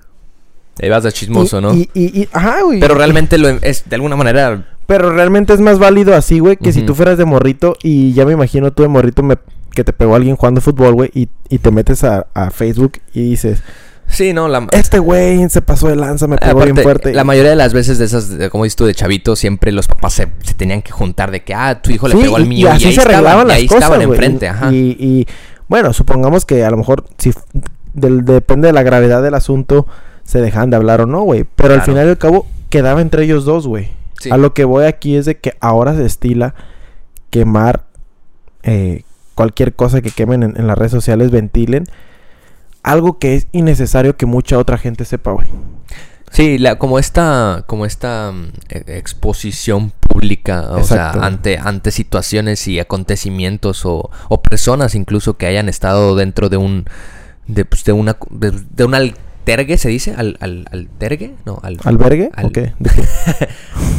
Ahí vas de chismoso, y, ¿no? Y, y, y- ajá, güey. Pero realmente lo, es, de alguna manera Pero realmente es más válido así, güey, que si tú fueras de morrito y ya me imagino tú de morrito me- que te pegó alguien jugando fútbol, güey, y, y te metes a, a Facebook y dices, Sí, no, la... este güey se pasó de lanza, me pegó bien fuerte. La mayoría de las veces de esas, de- como dices tú, de chavito, siempre los papás se, se tenían que juntar de que, ah, tu hijo le Sí, pegó al y- mío. Y así ahí se estaban, arreglaban y las ahí cosas, estaban enfrente, ajá. Y, y, bueno, supongamos que a lo mejor si del- depende de la gravedad del asunto se dejan de hablar o no, güey. Pero al final y al cabo quedaba entre ellos dos, güey. Sí. A lo que voy aquí es de que ahora se estila quemar eh, cualquier cosa que quemen en, en las redes sociales, ventilen. Algo que es innecesario que mucha otra gente sepa, güey. Sí, la, como esta, como esta mm, e- exposición pública, o Exacto. sea, ante, ante situaciones y acontecimientos o, o personas incluso que hayan estado dentro de un, de, pues, de una, de, de un altergue, ¿se dice? Al, al, altergue, no, al, ¿Albergue? Al- ¿O qué? ¿De qué?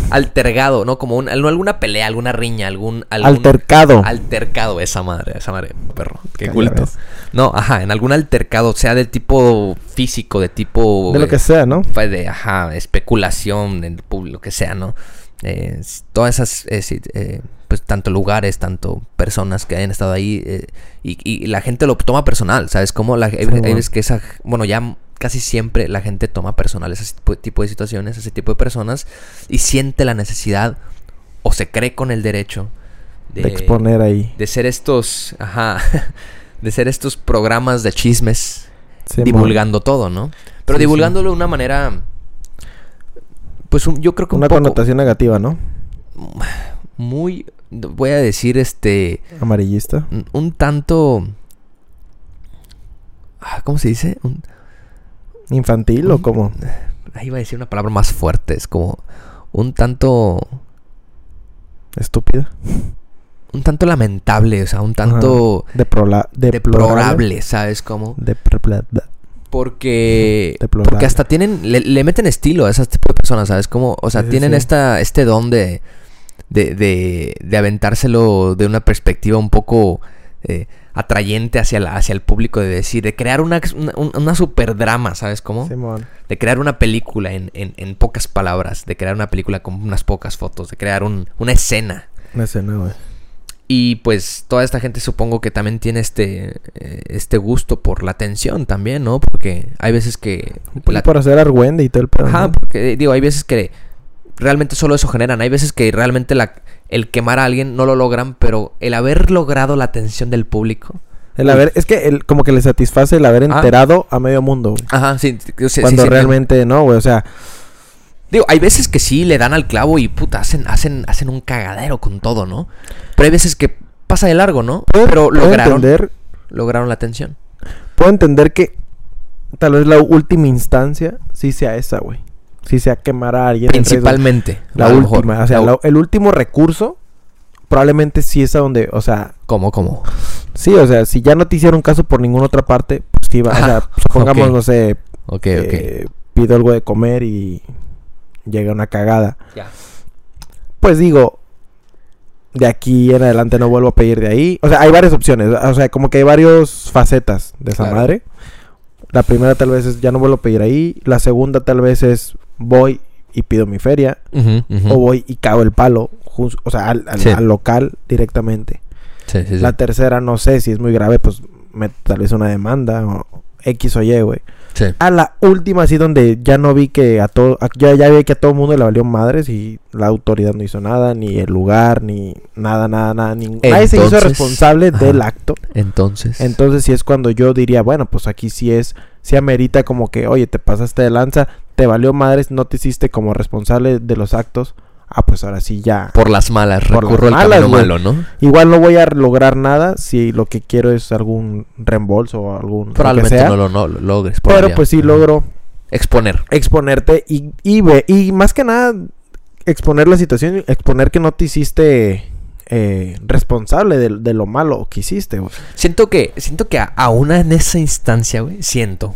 altergado, ¿no? Como un, no, alguna pelea, alguna riña, algún, algún Altercado. altercado, esa madre, esa madre, perro, qué culto. No, ajá, en algún altercado, sea de tipo físico, de tipo De lo eh, que sea, ¿no? fue de, ajá, especulación público, lo que sea, ¿no? Eh, todas esas, eh, pues tanto lugares, tanto personas que hayan estado ahí eh, y, y la gente lo toma personal, ¿sabes? Como la, hay, hay bueno. veces que esa, bueno, ya casi siempre la gente toma personal ese tipo, de situaciones, ese tipo de personas y siente la necesidad o se cree con el derecho De exponer ahí. de ser estos, ajá, de ser estos programas de chismes divulgando todo, ¿no? Pero Sí, divulgándolo de una manera, pues un- yo creo que un Una poco connotación negativa, ¿no? muy, voy a decir, este, Amarillista. un- un tanto, ah, ¿cómo se dice? Un- ¿Infantil o cómo? ahí iba a decir una palabra más fuerte, es como un tanto, Estúpida. un tanto lamentable, o sea, un tanto deplorable. deplorable, ¿sabes cómo? Depropla- Porque, Deplorable. porque hasta tienen, le, le meten estilo a ese tipo de personas, ¿sabes? Como, o sea, sí, tienen sí. esta, este don de, de, de, de aventárselo de una perspectiva un poco eh, atrayente hacia, la, hacia el público, de decir, de crear una, una, una super drama, ¿sabes cómo? Simón. De crear una película en, en, en pocas palabras, de crear una película con unas pocas fotos, de crear un, una escena. Una escena, güey. Y pues toda esta gente supongo que también tiene este, eh, este gusto por la atención también, ¿no? Porque hay veces que... La- Por hacer argüende y todo el pedo. Ajá, porque digo, hay veces que realmente solo eso generan. Hay veces que realmente la, el quemar a alguien no lo logran, pero el haber logrado la atención del público. El haber, es que el, como que le satisface el haber Ah. enterado a medio mundo, güey. Ajá, sí. Cuando sí, realmente no, güey. O sea, Digo, hay veces que sí le dan al clavo y puta, hacen, hacen, hacen un cagadero con todo, ¿no? Pero hay veces que pasa de largo, ¿no? puedo, Pero lograron, entender, lograron la atención. puedo entender que tal vez la última instancia sí sea esa, güey. Sí sea quemar a alguien. Principalmente. La a lo mejor. última, o sea, La- la- el último recurso probablemente sí es a donde, o sea, ¿Cómo, cómo? sí, o sea, si ya no te hicieron caso por ninguna otra parte, pues te iba, o sea, supongamos, ok. no sé, Ok, ok. eh, pido algo de comer y llega una cagada. Ya. Pues digo, de aquí en adelante no vuelvo a pedir de ahí. O sea, hay varias opciones, o sea, como que hay varias facetas de esa Claro. madre. La primera tal vez es ya no vuelvo a pedir ahí. La segunda tal vez es voy y pido mi feria. O voy y cago el palo, o sea, al, al- Sí. al local directamente. Sí, sí, sí. La tercera, no sé si es muy grave, pues me, tal vez una demanda o X o Y, güey. A la última, así donde ya no vi que a todo, ya, ya vi que a todo el mundo le valió madres y la autoridad no hizo nada, ni el lugar, ni nada, nada, nada. ni- nadie se hizo Entonces, responsable ajá. del acto. Entonces. Entonces sí es cuando yo diría, bueno, pues aquí sí es, sí amerita como que, oye, te pasaste de lanza, te valió madres, no te hiciste como responsable de los actos. Ah, pues ahora sí ya. por las malas, Por recurro las al camino malo, ¿no? Igual no voy a lograr nada si lo que quiero es algún reembolso o algún... lo que Probablemente sea. no lo, no lo logres. Pero pues sí logro Exponer. exponerte y, y, ve- y más que nada exponer la situación, exponer que no te hiciste eh, responsable de, de lo malo que hiciste, güey. Siento que, siento que aún en esa instancia, güey, siento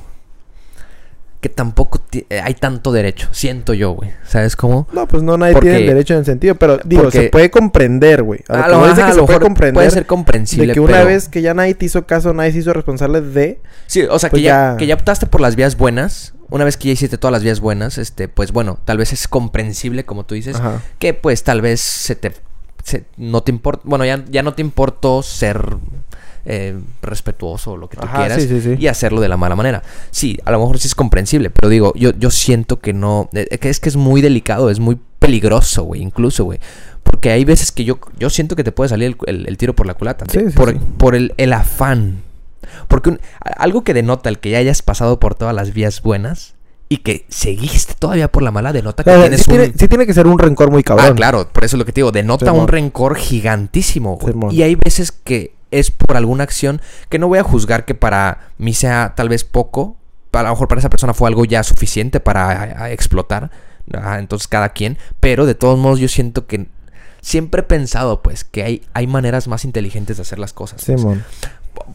que tampoco eh, hay tanto derecho. Siento yo, güey. ¿Sabes cómo? No, pues no, nadie Porque- tiene el derecho en el sentido, pero digo, porque- se puede comprender, güey. A lo que se puede mejor comprender puede ser comprensible. de que una pero- vez que ya nadie te hizo caso, nadie se hizo responsable de... Sí, o sea, pues que, ya, ya- que ya optaste por las vías buenas. una vez que ya hiciste todas las vías buenas, este, pues bueno, tal vez es comprensible, como tú dices, Ajá. que pues tal vez se te, se- no te importa, bueno, ya, ya no te importó ser eh, respetuoso o lo que tú Ajá, quieras sí, sí, sí. y hacerlo de la mala manera. Sí, a lo mejor sí es comprensible, pero digo, yo, yo siento que no, eh, que es que es muy delicado, es muy peligroso, güey, incluso, güey. Porque hay veces que yo, yo siento que te puede salir el, el- el tiro por la culata. Por por el, el afán. Porque un- algo que denota el que ya hayas pasado por todas las vías buenas y que seguiste todavía por la mala, denota que tienes sí, un... tiene, sí tiene que ser un rencor muy cabrón. Ah, claro, por eso es lo que te digo, denota un rencor gigantísimo. güey. Y hay veces que es por alguna acción que no voy a juzgar que para mí sea tal vez poco, a lo mejor para esa persona fue algo ya suficiente para a- a explotar, ah, entonces cada quien, pero de todos modos yo siento que siempre he pensado pues que hay, hay maneras más inteligentes de hacer las cosas. pues. Simón.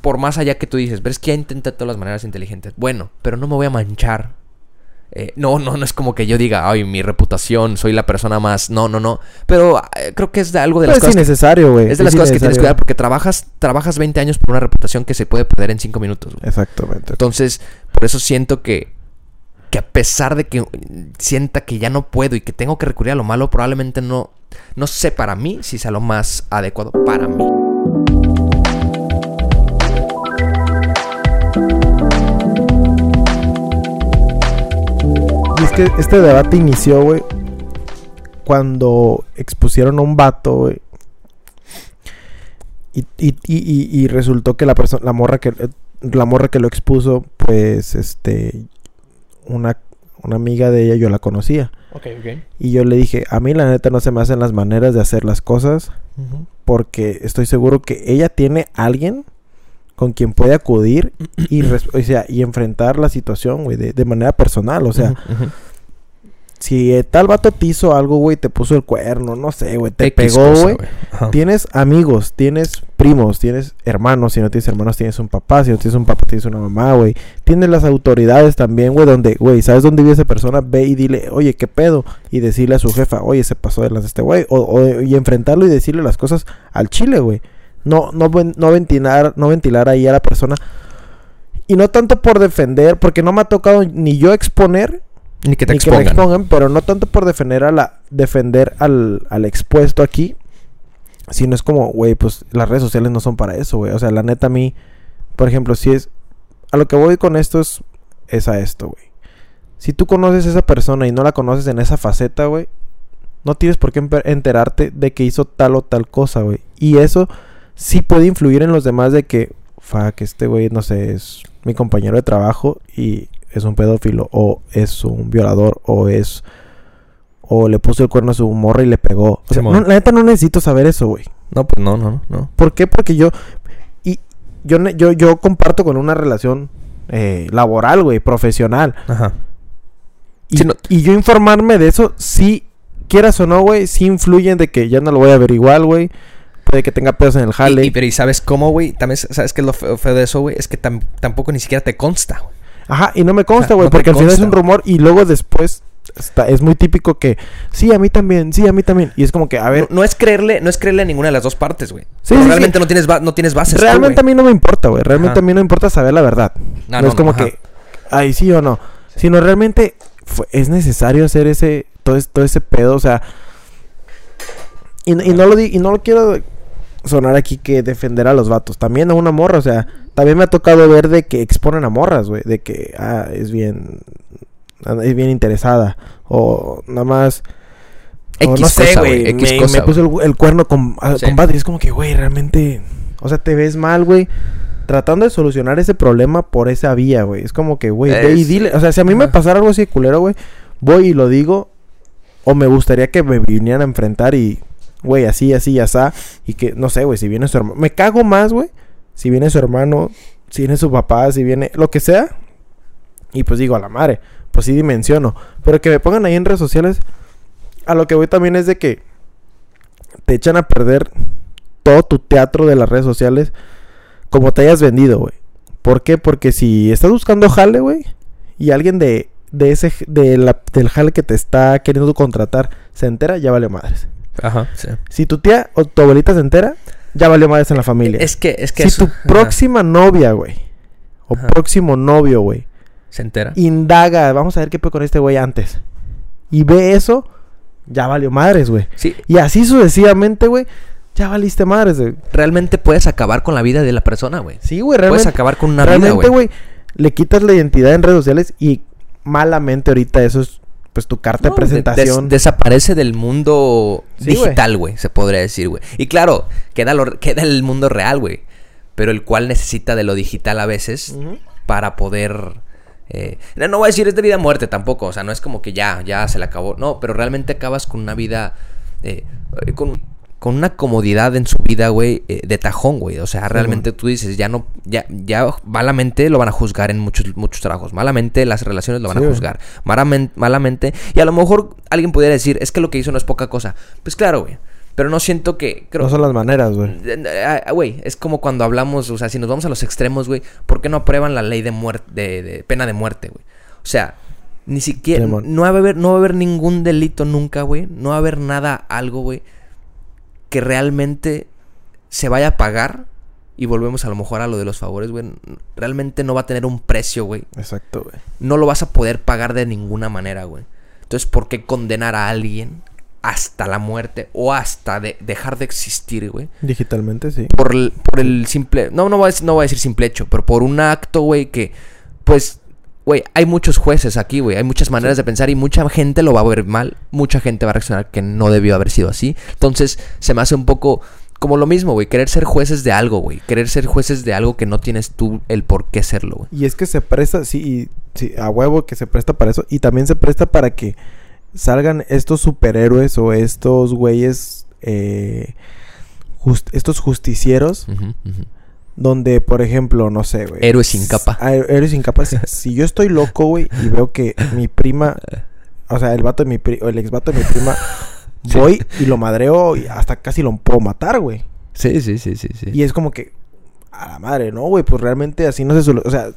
Por más allá que tú dices, pero es que ya intenté todas las maneras inteligentes. Bueno, pero no me voy a manchar. Eh, no, no, no es como que yo diga, ay, mi reputación, soy la persona más. No, no, no. Pero eh, creo que es de algo de las Pues es cosas. que- innecesario, güey. es de las cosas que tienes que cuidar porque trabajas, trabajas 20 años por una reputación que se puede perder en 5 minutos. güey. Exactamente. Entonces, por eso siento que, que a pesar de que sienta que ya no puedo y que tengo que recurrir a lo malo, probablemente no, no sé para mí si sea lo más adecuado para mí. Es que este debate inició, güey, cuando expusieron a un vato, güey. Y, y, y, y- y resultó que la persona, la morra que la morra que lo expuso, pues, este, una, una amiga de ella yo la conocía. Y yo le dije, a mí la neta no se me hacen las maneras de hacer las cosas porque estoy seguro que ella tiene alguien con quien puede acudir y, res- o sea, y enfrentar la situación, güey, de, de manera personal. O sea, si eh, tal vato te hizo algo, güey, te puso el cuerno, no sé, güey, te pegó, güey. Tienes amigos, tienes primos, tienes hermanos. Si no tienes hermanos, tienes un papá. Si no tienes un papá, tienes una mamá, güey. Tienes las autoridades también, güey, donde, güey, ¿sabes dónde vive esa persona? Ve y dile, oye, ¿qué pedo? Y decirle a su jefa, oye, se pasó delante este güey. O, o- y enfrentarlo y decirle las cosas al chile, güey. No, no, no ventilar, no ventilar ahí a la persona. Y no tanto por defender, porque no me ha tocado ni yo exponer, Ni que te ni que me expongan. expongan, pero no tanto por defender a la defender al, al expuesto aquí, sino es como, güey, pues las redes sociales no son para eso, güey. O sea, la neta a mí, por ejemplo, si es a lo que voy con esto es es a esto, güey. Si tú conoces a esa persona y no la conoces en esa faceta, güey, no tienes por qué enterarte de que hizo tal o tal cosa, güey. Y eso sí puede influir en los demás de que, fuck, este güey, no sé, es mi compañero de trabajo y es un pedófilo, o es un violador, o es. O le puso el cuerno a su morra y le pegó. O sea, Simón. no, la neta no necesito saber eso, güey. No, pues no, no, no. ¿Por qué? Porque yo. Y yo, yo, yo comparto con una relación eh, laboral, güey, profesional. Ajá. Y, no- y yo informarme de eso, sí, quieras o no, güey, sí influyen de que ya no lo voy a ver igual, güey. Puede que tenga pedos en el jale. Y, y- pero ¿y sabes cómo, güey? También, ¿sabes qué es lo feo, feo de eso, güey? Es que tam- tampoco ni siquiera te consta, güey. Ajá, y no me consta, O sea, güey, no porque al final es un rumor y luego después está, es muy típico que sí, a mí también, sí, a mí también. Y es como que, a ver, No, no es creerle, no es creerle a ninguna de las dos partes, güey. Sí, sí, realmente sí. no tienes no tienes bases. tú, realmente a mí no me importa, güey. Realmente Ajá. a mí no me importa saber la verdad. No, no, no, es como ajá. que, ay, sí o no. Sino realmente fue- es necesario hacer ese, todo, es- todo ese pedo, o sea. Y, y no lo di- y no lo quiero sonar aquí que defender a los vatos. También a una morra, o sea, también me ha tocado ver de que exponen a morras, güey. De que, ah, es bien, es bien interesada. O nada más... o X no sé, güey. Me, cosa, me puso el, el cuerno con, a- Sí. con Badri. Es como que, güey, realmente. O sea, te ves mal, güey. Tratando de solucionar ese problema por esa vía, güey. Es como que, güey, Es- dile. O sea, si a mí me pasara algo así de culero, güey, voy y lo digo. O me gustaría que me vinieran a enfrentar y, güey, así, así, asá. Y que, no sé, güey, si viene su hermano. Me cago más, güey. Si viene su hermano, si viene su papá, si viene lo que sea. Y pues digo, a la madre, pues sí dimensiono. Pero que me pongan ahí en redes sociales, a lo que voy también es de que te echan a perder todo tu teatro de las redes sociales como te hayas vendido, güey. ¿Por qué? Porque si estás buscando jale, güey, y alguien de, de ese de la- del jale que te está queriendo contratar se entera, ya vale madres. Ajá, sí. Si tu tía o tu abuelita se entera, ya valió madres en la familia. Es que, es que si eso- tu ajá. próxima novia, güey, o Ajá. próximo novio, güey, Se entera. indaga, vamos a ver qué fue con este güey antes. Y ve eso, ya valió madres, güey. Sí, Y así sucesivamente, güey, ya valiste madres, güey. realmente puedes acabar con la vida de la persona, güey. Sí, güey, Puedes realmente. acabar con una vida, realmente, güey. güey, le quitas la identidad en redes sociales y malamente ahorita eso es, pues, tu carta No, de presentación. des- desaparece del mundo Sí, digital, güey, se podría decir, güey. Y claro, queda, lo- queda el mundo real, güey. Pero el cual necesita de lo digital a veces para poder... eh, no, no voy a decir es de vida muerte tampoco. O sea, no es como que ya, ya se le acabó. No, pero realmente acabas con una vida... eh, con, con una comodidad en su vida, güey, eh, de tajón, güey. O sea, realmente tú dices, ya no, ya, ya malamente lo van a juzgar en muchos, muchos trabajos. Malamente las relaciones lo van Sí, a juzgar. Malamen- malamente. Y a lo mejor alguien pudiera decir, es que lo que hizo no es poca cosa. Pues claro, güey. Pero no siento que. Creo, No son las maneras, güey. Ah, ah, Güey, es como cuando hablamos, o sea, si nos vamos a los extremos, güey, ¿por qué no aprueban la ley de muerte, de, de pena de muerte, güey? O sea, ni siquiera, no va a haber, no va a haber ningún delito nunca, güey, no va a haber nada, algo, güey, que realmente se vaya a pagar y volvemos a lo mejor a lo de los favores, güey, realmente no va a tener un precio, güey, Exacto, güey. no lo vas a poder pagar de ninguna manera, güey. Entonces, ¿por qué condenar a alguien hasta la muerte o hasta de dejar de existir, güey? Digitalmente, sí. por el, por el simple. No, no voy, a, decir- no voy a decir simple hecho, pero por un acto, güey, que. Pues. Güey, hay muchos jueces aquí, güey. Hay muchas maneras de pensar y mucha gente lo va a ver mal. Mucha gente va a reaccionar que no debió haber sido así. Entonces, se me hace un poco como lo mismo, güey. Querer ser jueces de algo, güey. Querer ser jueces de algo que no tienes tú el por qué serlo, güey. Y es que se presta, sí, y- sí, a huevo que se presta para eso. Y también se presta para que salgan estos superhéroes o estos güeyes, eh, estos justicieros. Donde, por ejemplo, no sé, güey. Héroes sin capa. Héroes sin capa. si, yo estoy loco, güey, y veo que mi prima, o sea, el vato de mi prima, el ex vato de mi prima, Sí. voy y lo madreo y hasta casi lo puedo matar, güey. Sí, sí, sí, sí, sí. Y es como que, a la madre, ¿no, güey? Pues realmente así no se suele... O sea,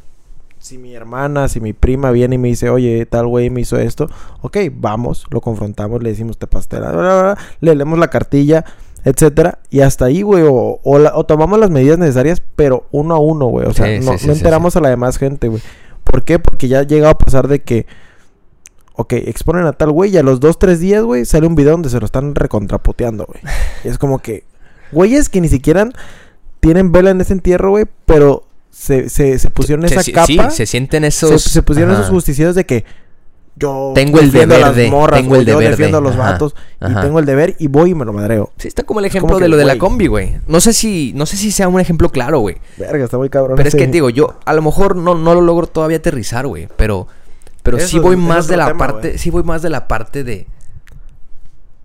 si mi hermana, si mi prima viene y me dice, oye, tal güey me hizo esto, ok, vamos, lo confrontamos, le decimos te pastela, bla, bla, bla, le leemos la cartilla, etcétera, y hasta ahí, güey, o, o, la- o tomamos las medidas necesarias, pero uno a uno, güey. O sea, Sí, no, sí, sí, enteramos a la demás gente, güey. ¿Por qué? Porque ya ha llegado a pasar de que, ok, exponen a tal güey y a los dos, tres días, güey, sale un video donde se lo están recontrapoteando, güey. Y es como que, güeyes que ni siquiera tienen vela en ese entierro, güey, pero se, se, se pusieron esa capa. sí, se sienten se, esos. se pusieron Ajá. esos justicieros de que yo Tengo el a deber las de- morras, tengo el yo deber defiendo de, a los ajá, vatos y tengo el deber y voy y me lo madreo. Sí, está como el ejemplo de lo de la combi, güey. No sé si, no sé si sea un ejemplo claro, güey. Verga, está muy cabrón. Pero es que digo, yo a lo mejor no, no lo logro todavía aterrizar, güey. Pero, pero sí voy más de la tema, parte, güey. sí voy más de la parte de.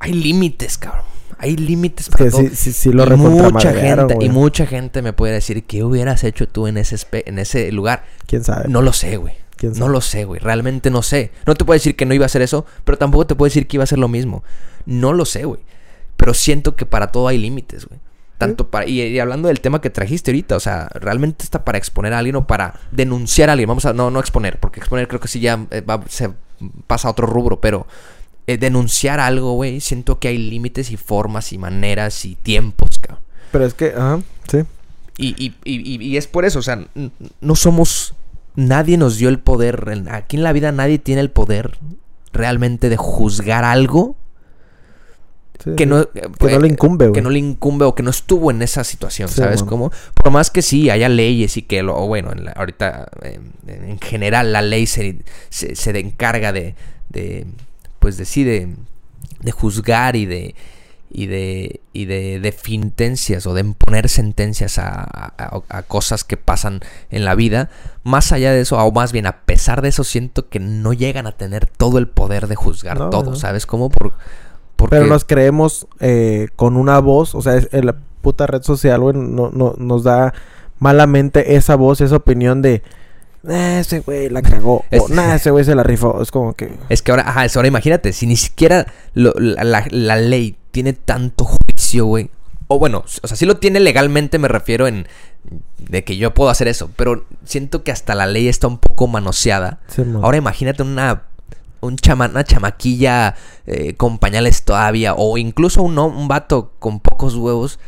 Hay límites, cabrón. Hay límites Es que para todo. sí, sí, sí lo y mucha gente, y mucha gente me puede decir, ¿qué hubieras hecho tú en ese, en ese lugar? ¿Quién sabe? No lo sé, güey. ¿Quién No lo sé, güey. Realmente no sé. No te puedo decir que no iba a hacer eso, pero tampoco te puedo decir que iba a hacer lo mismo. No lo sé, güey. Pero siento que para todo hay límites, güey. Tanto para. Y, y hablando del tema que trajiste ahorita, o sea, realmente está para exponer a alguien o para denunciar a alguien. Vamos a. No, no exponer, porque exponer creo que sí ya eh, va- se pasa a otro rubro, pero. eh, denunciar algo, güey. Siento que hay límites y formas y maneras y tiempos, cabrón. Pero es que, ajá, sí. Y, y, y, y- es por eso, o sea, no somos. Nadie nos dio el poder. Aquí en la vida nadie tiene el poder realmente de juzgar algo sí, que no, Que no le incumbe, güey. que no le incumbe o que no estuvo en esa situación, Sí, ¿sabes cómo? Por más que sí haya leyes y que, lo, o bueno, en la- ahorita eh, en general la ley se, se, se encarga de, de, pues de sí, de, de juzgar y de, y de, y de, de sentencias o de imponer sentencias a, a- a cosas que pasan en la vida. Más allá de eso, o más bien a pesar de eso, siento que no llegan a tener todo el poder de juzgar No, todo, no. ¿sabes cómo? Por, porque... Pero nos creemos eh, con una voz, o sea, es, en la puta red social, güey, no, no, nos da malamente esa voz, esa opinión de, "Eh, ese güey la cagó, Es- o nah, ese güey se la rifó. Es como que, Es que ahora, ajá, es ahora imagínate, si ni siquiera lo- la, la- la ley tiene tanto juicio, güey. O bueno, o sea, sí lo tiene legalmente, me refiero en de que yo puedo hacer eso, pero siento que hasta la ley está un poco manoseada. Ahora imagínate una un chama, una chamaquilla eh, con pañales todavía o incluso un, un vato con pocos huevos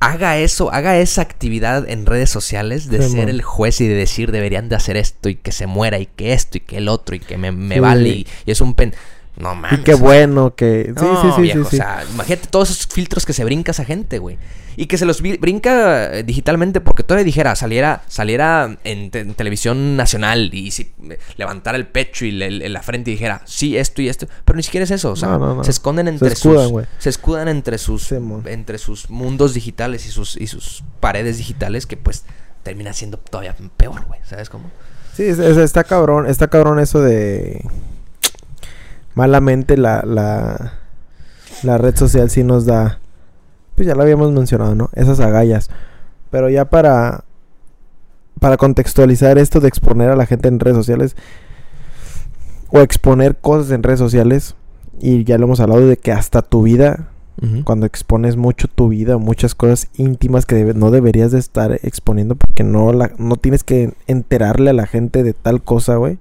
haga eso, haga esa actividad en redes sociales de Sí, ser man. el juez y de decir deberían de hacer esto y que se muera y que esto y que el otro y que me, me Sí. vale y, y es un pen... No Y mames. qué bueno que... Sí, No, sí, sí, viejo, sí, sí. O sea, imagínate todos esos filtros que se brinca esa gente, güey. Y que se los brinca eh, digitalmente porque todavía dijera, saliera, saliera en, te- en televisión nacional y si levantara el pecho y le- la frente y dijera, sí, esto y esto. Pero ni siquiera es eso. O sea, No, no, no. se esconden Se entre escudan, sus. Se escudan entre sus. Sí, entre sus mundos digitales y sus, y sus paredes digitales que pues termina siendo todavía peor, güey. ¿Sabes cómo? Sí, es- es- está cabrón, está cabrón eso de... Malamente la, la, la red social sí nos da... Pues ya lo habíamos mencionado, ¿no? Esas agallas. Pero ya para... Para contextualizar esto de exponer a la gente en redes sociales... O exponer cosas en redes sociales... Y ya lo hemos hablado de que hasta tu vida... Cuando expones mucho tu vida, muchas cosas íntimas que debe- no deberías de estar exponiendo porque no la, no tienes que enterarle a la gente de tal cosa, güey.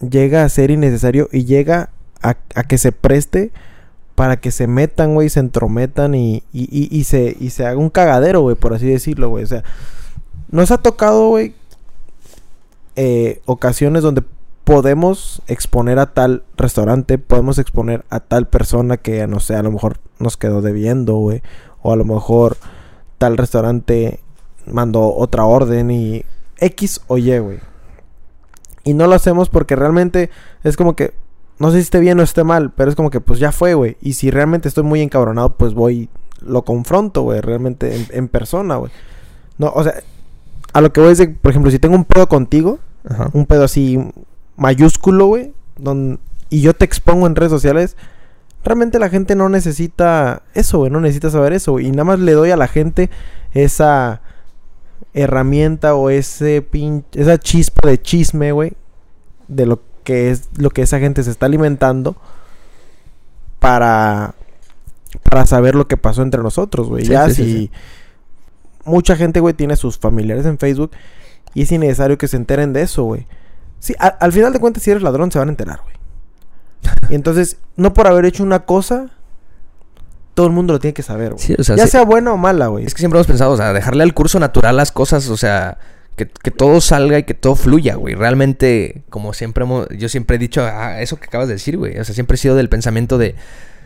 Llega a ser innecesario y llega a, que se preste para que se metan, güey, se entrometan y se haga un cagadero, güey, por así decirlo, güey. O sea, nos ha tocado, güey, eh, ocasiones donde podemos exponer a tal restaurante, podemos exponer a tal persona que, no sé, a lo mejor nos quedó debiendo, güey. O a lo mejor tal restaurante mandó otra orden y X o Y, güey. Y no lo hacemos porque realmente es como que, no sé si esté bien o esté mal, pero es como que pues ya fue, güey. Y si realmente estoy muy encabronado, pues voy, lo confronto, güey, realmente en, en persona, güey. No, o sea, a lo que voy es de, por ejemplo, si tengo un pedo contigo, Ajá. un pedo así mayúsculo, güey, y yo te expongo en redes sociales, realmente la gente no necesita eso, güey, no necesita saber eso, güey, y nada más le doy a la gente esa herramienta o ese pin, esa chispa de chisme, güey, de lo que es lo que esa gente se está alimentando para para saber lo que pasó entre nosotros, güey. Sí, ya sí, si sí. mucha gente, güey, tiene sus familiares en Facebook y es innecesario que se enteren de eso, güey. Sí, a- al final de cuentas, si eres ladrón, se van a enterar, güey. Y entonces, no por haber hecho una cosa, todo el mundo lo tiene que saber, güey. Sí, o sea, ya sí- sea buena o mala, güey. Es que siempre hemos pensado, o sea, dejarle al curso natural las cosas, o sea, que, que todo salga y que todo fluya, güey. Realmente, como siempre hemos, yo siempre he dicho, ah, eso que acabas de decir, güey. O sea, siempre he sido del pensamiento de,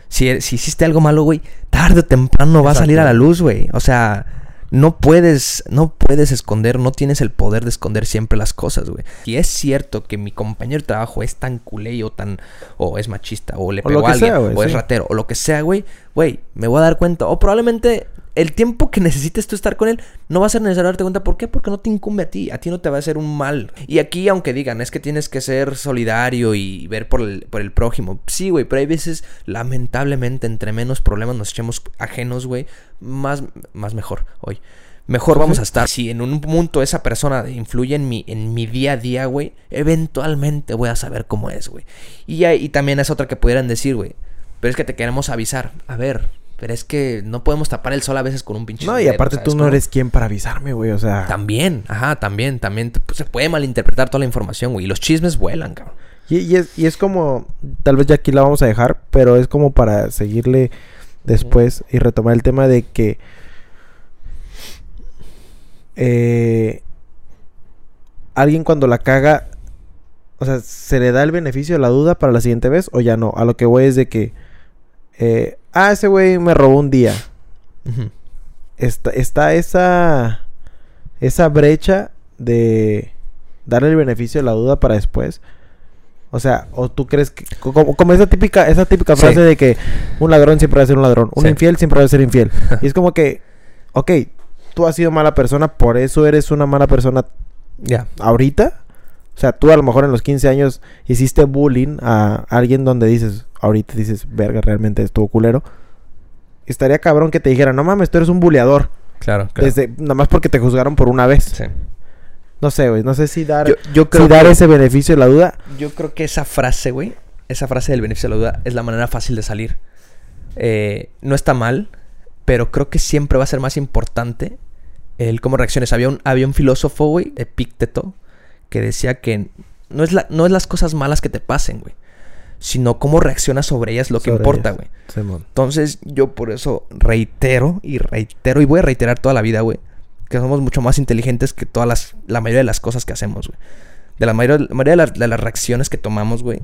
si, si hiciste algo malo, güey, tarde o temprano va a salir a la luz, güey. O sea, no puedes, no puedes esconder, no tienes el poder de esconder siempre las cosas, güey. Si es cierto que mi compañero de trabajo es tan culé o tan, o es machista, o le O pegó lo a alguien, sea, güey, o es ratero, o lo que sea, güey, güey, me voy a dar cuenta. O probablemente el tiempo que necesites tú estar con él no va a ser necesario darte cuenta. ¿Por qué? Porque no te incumbe a ti. A ti no te va a hacer un mal. Y aquí, aunque digan, es que tienes que ser solidario y ver por el, por el prójimo. Sí, güey, pero hay veces, lamentablemente, entre menos problemas nos echemos ajenos, güey, más, más mejor hoy. Mejor vamos a estar. Si en un punto esa persona influye en mi, en mi día a día, güey, eventualmente voy a saber cómo es, güey. Y, y también es otra que pudieran decir, güey. Pero es que te queremos avisar. A ver, pero es que no podemos tapar el sol a veces con un pinche No, y sombrero, aparte ¿sabes tú no cómo? eres quien para avisarme, güey. O sea, También, ajá, también, también. pues, se puede malinterpretar toda la información, güey. Y los chismes vuelan, cabrón. Y, y es, y es como, tal vez ya aquí la vamos a dejar, pero es como para seguirle después y retomar el tema de que eh, alguien cuando la caga, o sea, se le da el beneficio de la duda para la siguiente vez o ya no. A lo que voy es de que, eh, ah, ese güey me robó un día. Está, está esa, esa brecha de darle el beneficio de la duda para después. O sea, o tú crees que como, como esa típica esa típica Sí. frase de que un ladrón siempre va a ser un ladrón, un Sí. infiel siempre va a ser infiel. y es como que ok, tú has sido mala persona, por eso eres una mala persona Ya. ahorita. O sea, tú a lo mejor en los 15 años hiciste bullying a alguien donde dices, ahorita dices, verga, realmente estuvo culero. Estaría cabrón que te dijera, no mames, tú eres un buleador. Claro, claro. Desde, nada más porque te juzgaron por una vez. Sí. No sé, güey. No sé si dar, Yo, yo creo si dar que- ese beneficio de la duda. Yo creo que esa frase, güey, esa frase del beneficio de la duda es la manera fácil de salir. Eh, no está mal, pero creo que siempre va a ser más importante el cómo reacciones. Había un, había un filósofo, güey, Epicteto, que decía que no es, la, no es las cosas malas que te pasen, güey. sino cómo reaccionas sobre ellas lo que importa, ellas. güey. Entonces, yo por eso reitero y reitero y voy a reiterar toda la vida, güey, que somos mucho más inteligentes que todas las la mayoría de las cosas que hacemos, güey. De la mayoría, la mayoría de, las- de las reacciones que tomamos, güey,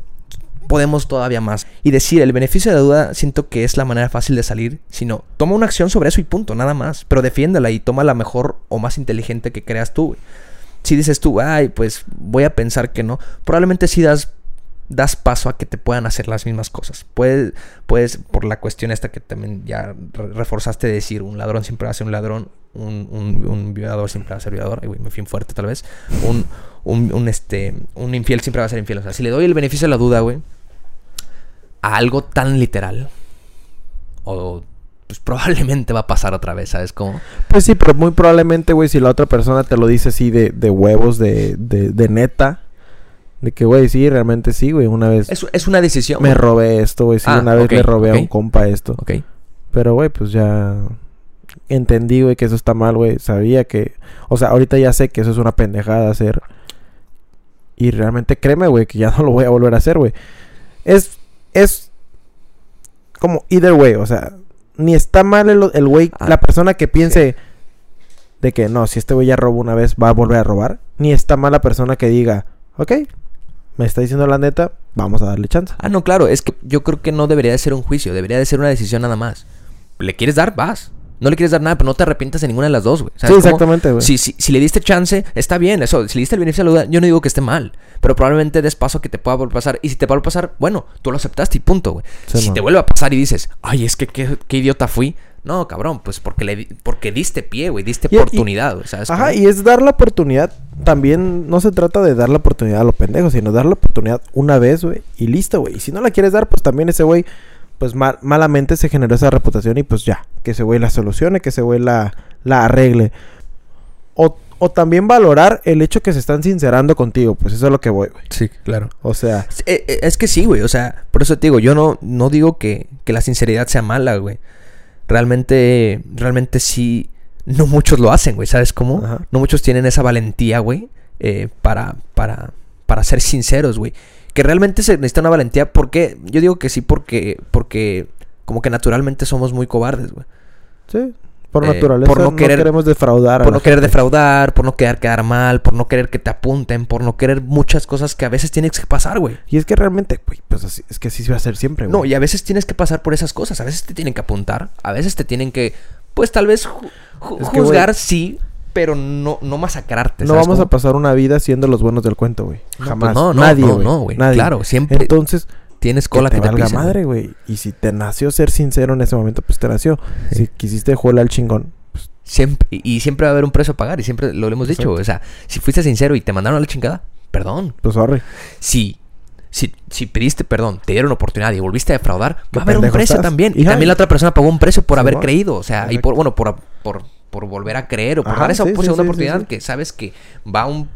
podemos todavía más. Y decir, el beneficio de la duda siento que es la manera fácil de salir, sino toma una acción sobre eso y punto, nada más. Pero defiéndela y toma la mejor o más inteligente que creas tú, güey. Si dices tú, ay, pues voy a pensar que no, probablemente sí das, das paso a que te puedan hacer las mismas cosas. Puedes, puedes, por la cuestión esta que también ya re- reforzaste de decir, un ladrón siempre va a ser un ladrón, un, un- violador siempre va a ser violador, ay, me fui fuerte tal vez, un, un, un, este, un infiel siempre va a ser infiel. O sea, si le doy el beneficio de la duda, güey, a algo tan literal, o pues probablemente va a pasar otra vez, ¿sabes cómo? Pues sí, pero muy probablemente, güey, si la otra persona te lo dice así de, de huevos, de, de, de neta, de que, güey, sí, realmente sí, güey, una vez Es, es una decisión. me robé esto, güey, sí, Ah, una vez ok, le robé a un compa esto. Ok. Pero, güey, pues ya entendí, güey, que eso está mal, güey. Sabía que... O sea, ahorita ya sé que eso es una pendejada hacer. Y realmente créeme, güey, que ya no lo voy a volver a hacer, güey. Es... Es... Como either way, o sea... Ni está mal el el güey, Ah, la persona que piense... De que no, si este güey ya robó una vez, va a volver a robar. Ni está mal la persona que diga... Ok, me está diciendo la neta, vamos a darle chance. Ah, no, claro, es que yo creo que no debería de ser un juicio, debería de ser una decisión nada más. ¿Le quieres dar? Vas. No le quieres dar nada, pero no te arrepientas de ninguna de las dos, güey. Sí, exactamente, güey. Si, si, si le diste chance, está bien, eso. Si le diste el beneficio de la duda, yo no digo que esté mal. Pero probablemente des paso que te pueda volver a pasar. Y si te vuelve a pasar, bueno, tú lo aceptaste y punto, güey. Sí, si man. te vuelve a pasar y dices, ay, es que qué, qué idiota fui. No, cabrón, pues porque le di- porque diste pie, güey, diste y- oportunidad, güey, ¿sabes? Ajá, cómo? y es dar la oportunidad. También no se trata de dar la oportunidad a los pendejos, sino dar la oportunidad una vez, güey. Y listo, güey. Y si no la quieres dar, pues también ese güey, pues mal- malamente se generó esa reputación y pues ya. Que ese güey la solucione, que ese güey la, la arregle. O, o también valorar el hecho que se están sincerando contigo. Pues eso es lo que voy, güey. Sí, claro. O sea, Eh, eh, Es que sí, güey. O sea, por eso te digo, yo no, no digo que, que la sinceridad sea mala, güey. Realmente, realmente sí. No muchos lo hacen, güey. ¿Sabes cómo? Ajá. No muchos tienen esa valentía, güey. eh, para, para, para ser sinceros, güey. Que realmente se necesita una valentía. porque Yo digo que sí porque, porque como que naturalmente somos muy cobardes, güey. sí. Por Eh, naturaleza por no no, querer- queremos defraudar Por no querer gente. defraudar, por no querer quedar mal, por no querer que te apunten, por no querer muchas cosas que a veces tienes que pasar, güey. Y es que realmente, güey, pues así, es que así se va a hacer siempre, güey. No, y a veces tienes que pasar por esas cosas. A veces te tienen que apuntar. A veces te tienen que, pues tal vez ju- ju- Es que, juzgar, sí, pero no, no masacrarte. No ¿sabes vamos a pasar una vida siendo los buenos del cuento, güey. No, Jamás. pues no, no, Nadie, no, güey. no, güey. Nadie. Claro, siempre Entonces, tienes que cola te que te, valga pisen, güey. madre, güey. Y si te nació ser sincero en ese momento, pues te nació. Sí. Si quisiste jugarle al chingón, pues Siempre, y siempre va a haber un precio a pagar. Y siempre lo hemos dicho, Exacto. O sea, si fuiste sincero y te mandaron a la chingada, perdón. pues sorry. Si, si, si pediste perdón, te dieron oportunidad y volviste a defraudar, va a haber un precio estás. también. Y también la otra persona pagó un precio por haber creído. O sea, y por, bueno, por, por, por volver a creer o por Ajá, dar esa sí, sí, segunda sí, oportunidad sí. que sabes que va un.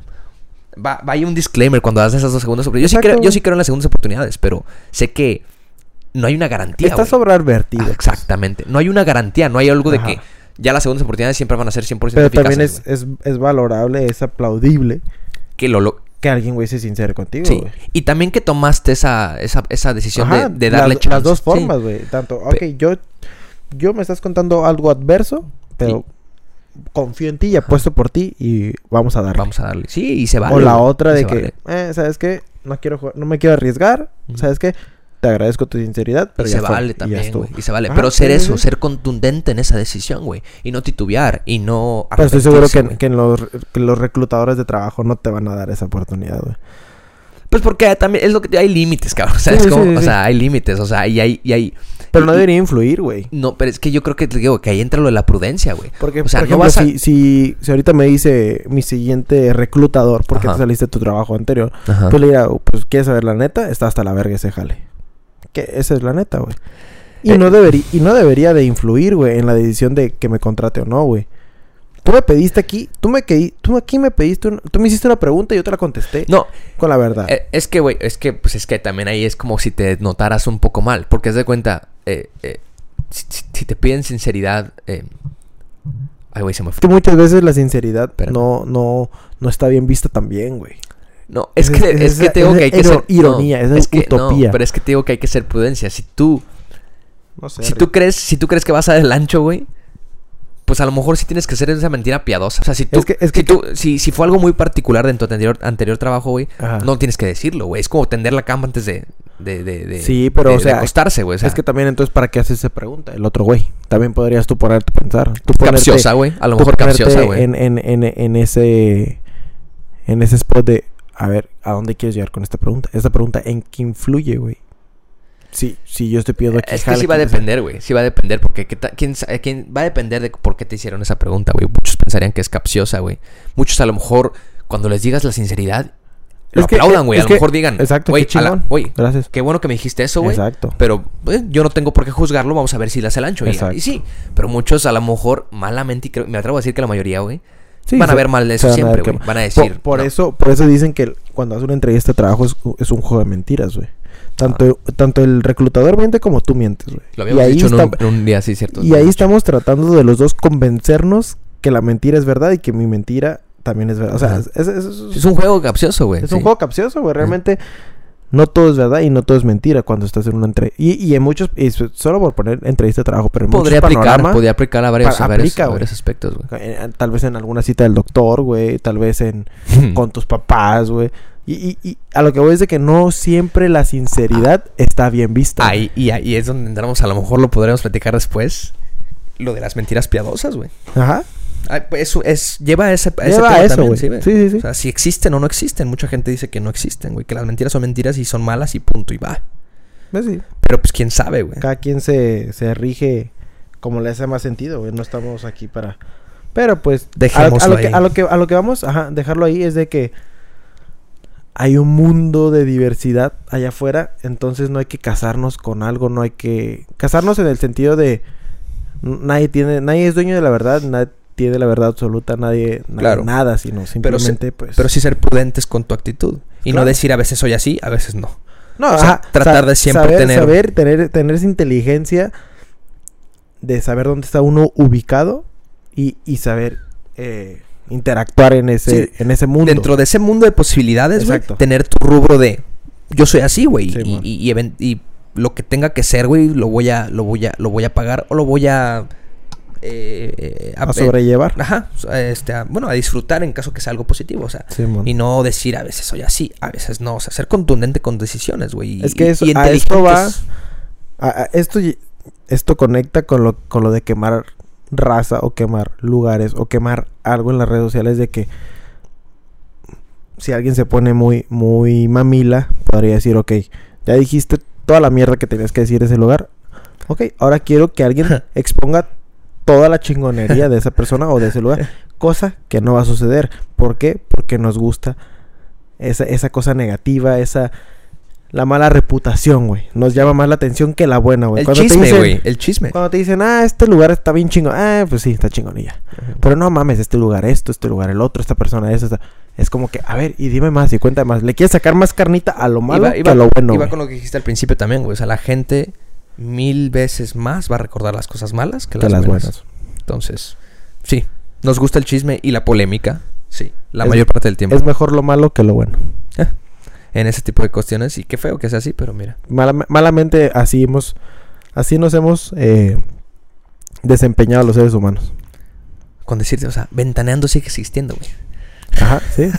Va, va ahí un disclaimer cuando das esas dos segundas oportunidades. Yo creo, yo sí creo en las segundas oportunidades, pero sé que no hay una garantía. Está sobreadvertido. Ah, pues. exactamente. No hay una garantía, no hay algo de que ya las segundas oportunidades siempre van a ser 100% Pero también eficaces, es, güey. es, es valorable, es aplaudible que lo, lo- que alguien, güey, se sincere contigo, sí. güey. Y también que tomaste esa, esa, esa decisión Ajá, de, de darle las, las dos Sí. formas, güey. Tanto, ok, yo, yo me estás contando algo adverso, pero confío en ti y apuesto por ti y vamos a darle. Vamos a darle. Sí, y se vale. o la otra de que, vale. eh, ¿sabes qué? No quiero jugar, no me quiero arriesgar. ¿sabes qué? Te agradezco tu sinceridad, pero y ya se fue, vale también, güey. Y se vale. Ajá, Pero ser sí, eso, sí. ser contundente en esa decisión, güey. Y no titubear. Y no. Pero estoy seguro que, que los, que los reclutadores de trabajo no te van a dar esa oportunidad, güey. Pues porque también es lo que. Hay límites, cabrón. ¿Sabes Sí, cómo? sí, sí, o sea, hay límites. O sea, y hay. Y hay Pero y- no debería influir, güey. No, pero es que yo creo que te digo que ahí entra lo de la prudencia, güey. Porque, O sea, por no vas a- si, si, si ahorita me dice mi siguiente reclutador, porque Ajá. te saliste de tu trabajo anterior, Ajá. pues le dirá, pues, ¿quieres saber la neta? Está hasta la verga ese jale. Que esa es la neta, güey. Y, Eh, no debería, y no debería de influir, güey, en la decisión de que me contrate o no, güey. Tú me pediste aquí, tú me que, tú aquí me pediste, un- tú me hiciste una pregunta y yo te la contesté No, con la verdad. Eh, es que, güey, es que, pues es que también ahí es como si te notaras un poco mal. Porque haz de cuenta, eh, eh, si, te piden sinceridad. eh, Ay, güey, se me fue. que muchas veces la sinceridad Espérame. no, no, no está bien vista también, güey. No, es, Es- que, es- es, que es- te digo es que hay que ser... ironía, no, es que, utopía. No, pero es que te digo que hay que ser prudencia. Si tú, No sé. si tú crees, si tú crees que vas a dar el ancho, güey, pues a lo mejor sí tienes que hacer esa mentira piadosa. O sea, si tú, Es que- es que- si, tú si, si fue algo muy particular de tu anterior, anterior trabajo, güey, Ajá. no tienes que decirlo, güey. Es como tender la cama antes de, de, de, de- Sí, pero, de- o sea, acostarse, güey. O sea, es que también entonces, ¿para qué haces esa pregunta? El otro güey. También podrías tú ponerte a pensar. Tú ponerte- capciosa, güey. A lo mejor capciosa, güey. En, en, en, en ese... En ese spot de... A ver, ¿a dónde quieres llegar con esta pregunta? Esta pregunta, ¿en qué influye, güey? Sí, sí, yo estoy pidiendo aquí... Es que sí va a depender, güey. Sí va a depender porque ¿qué quién, quién- va a depender de por qué te hicieron esa pregunta, güey. Muchos pensarían que es capciosa, güey. Muchos a lo mejor cuando les digas la sinceridad lo Es aplaudan, güey. es A lo que- mejor digan, exacto, güey, Gracias. qué bueno que me dijiste eso, güey. Exacto. Pero eh, yo no tengo por qué juzgarlo, vamos a ver si le hace el ancho. Y, Exacto. y sí, pero muchos a lo mejor malamente, y creo- me atrevo a decir que la mayoría, güey, Sí, van a ver mal de eso siempre, güey. Van a decir, por no. eso, por eso dicen que cuando haces una entrevista de trabajo es, es un juego de mentiras, güey. Tanto, tanto el reclutador miente como tú mientes, güey. Lo Y habíamos ahí dicho en un, está- en un día, sí, cierto. Y ahí estamos tratando de los dos convencernos que la mentira es verdad y que mi mentira también es verdad. O sea, es, es- es- Es un juego capcioso, güey. es sí. un juego capcioso, güey. Realmente no todo es verdad y no todo es mentira cuando estás en una entrevista. Y, y en muchos, y so- solo por poner entrevista de trabajo, pero en Podría muchos aplicar, podría aplicar a varios, a varios, aplica, a güey. varios aspectos, güey. eh, tal vez en alguna cita del doctor, güey. Tal vez en con tus papás, güey. Y, y, y a lo que voy es de que no siempre la sinceridad está bien vista. Ahí, y ahí es donde entramos, a lo mejor lo podremos platicar después. Lo de las mentiras piadosas, güey. Ay, pues, Eso es, lleva a ese, a Lleva eso, güey. sí. Sí, sí, sí. O sea, si existen o no existen. Mucha gente dice que no existen, güey. Que las mentiras son mentiras y son malas y punto y va. Pues sí. Pero pues quién sabe, güey. Cada quien se, se rige como le hace más sentido, güey. No estamos aquí para... Pero pues... A, a Dejémoslo lo que, ahí. a, lo que, a lo que vamos, ajá, dejarlo ahí es de que hay un mundo de diversidad allá afuera. Entonces no hay que casarnos con algo, no hay que... Casarnos en el sentido de... Nadie tiene... Nadie es dueño de la verdad, nadie tiene la verdad absoluta, nadie... nadie Claro. Nada, sino Pero, simplemente pues... pero sí ser prudentes con tu actitud. Y no decir a veces soy así, a veces no. No, O sea, ajá, tratar de siempre saber, tener- Saber, tener, tener esa inteligencia de saber dónde está uno ubicado y, y saber eh, interactuar en ese, Sí, en ese mundo. Dentro de ese mundo de posibilidades, güey, tener tu rubro de yo soy así, güey. Sí, y, man. y, y even- y lo que tenga que ser, güey, lo voy a, lo voy a, lo voy a pagar o lo voy a eh, eh, a sobrellevar. ajá, este, a- bueno, a disfrutar en caso que sea algo positivo, o sea, Sí, y no decir a veces soy así, a veces no, o sea, ser contundente con decisiones, güey. Es que eso- y a esto va-. A- esto, esto conecta con lo, con lo de quemar raza o quemar lugares o quemar algo en las redes sociales de que si alguien se pone muy, muy mamila, podría decir, ok, ya dijiste toda la mierda que tenías que decir de ese lugar. Ok, ahora quiero que alguien exponga toda la chingonería de esa persona o de ese lugar. Cosa que no va a suceder. ¿Por qué? Porque nos gusta esa, esa cosa negativa, esa... La mala reputación, güey. Nos llama más la atención que la buena, güey. El Cuando chisme, güey, el chisme. Cuando te dicen, ah, este lugar está bien chingón. Ah, pues sí, está chingonilla. Pero no mames, este lugar esto, este lugar el otro, esta persona esa, esta. Es como que, a ver, y dime más y cuenta más. ¿Le quieres sacar más carnita a lo malo Iba- que a lo bueno, Iba con lo que dijiste al principio también, güey. O sea, la gente mil veces más va a recordar las cosas malas que Que las, las buenas. buenas. Entonces, sí, nos gusta el chisme y la polémica. Sí, la Es- mayor parte del tiempo. Es mejor lo malo que lo bueno. En ese tipo de cuestiones. Y qué feo que sea así, pero mira. Mala- malamente así hemos... Así nos hemos eh, desempeñado los seres humanos. Con decirte, o sea, ventaneando sigue existiendo, güey. Ajá, sí.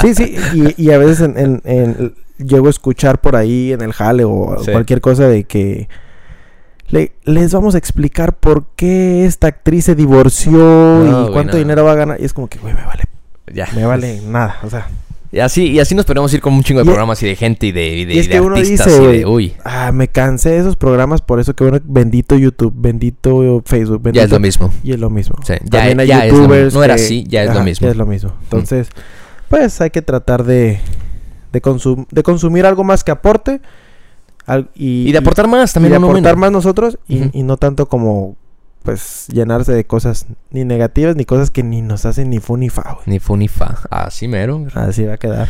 Sí, sí. Y, y a veces en, en- en- llego a escuchar por ahí en el jale o Sí. cualquier cosa de que le- les vamos a explicar por qué esta actriz se divorció No, y güey, cuánto no. dinero va a ganar. Y es como que, güey, me vale, Ya. me vale nada. O sea, Y así, y así nos podemos ir con un chingo de Y- programas y de gente y de, y de, y es de que uno dice, y de, uy, ah, me cansé de esos programas, por eso que bueno, bendito YouTube, bendito Facebook, bendito. ya es lo mismo. Y es lo mismo. Sí, ya- También hay ya es lo youtubers. No era que- así, ya es lo mismo. Ya es lo mismo. Entonces, pues hay que tratar de, de, consum- de consumir algo más que aporte. al- y, Y de aportar más y también. de aportar más nosotros y, y no tanto como pues llenarse de cosas ni negativas ni cosas que ni nos hacen ni fu ni fa, güey. Ni fu ni fa. Así mero. Así va a quedar.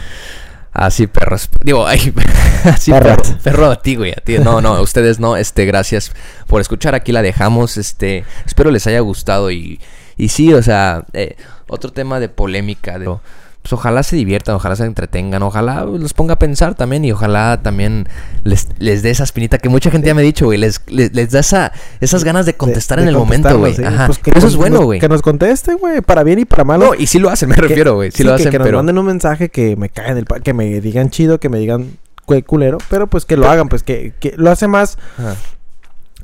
Así, perros. Digo, ay, así, Perros. perro, perro a ti, güey. A ti. No, no, a ustedes no. Este, gracias por escuchar. Aquí la dejamos. Este, espero les haya gustado. Y, y sí, o sea, eh, otro tema de polémica. De, pues ojalá se diviertan, ojalá se entretengan, ojalá los ponga a pensar también y ojalá también les, les dé esa espinita que mucha gente ya me ha dicho, güey, les, les, les da esa, esas ganas de contestar De- en el momento, güey. contestarlo, sí. Ajá. Pues que Eso nos- es bueno, güey. Que nos conteste, güey, para bien y para malo. No, y sí lo hacen, me Que- refiero, güey. Sí, sí, lo que, hacen, que nos pero... manden un mensaje que me caen el pa- que me digan chido, que me digan culero, pero pues que lo hagan, pues que, que lo hace más Ajá.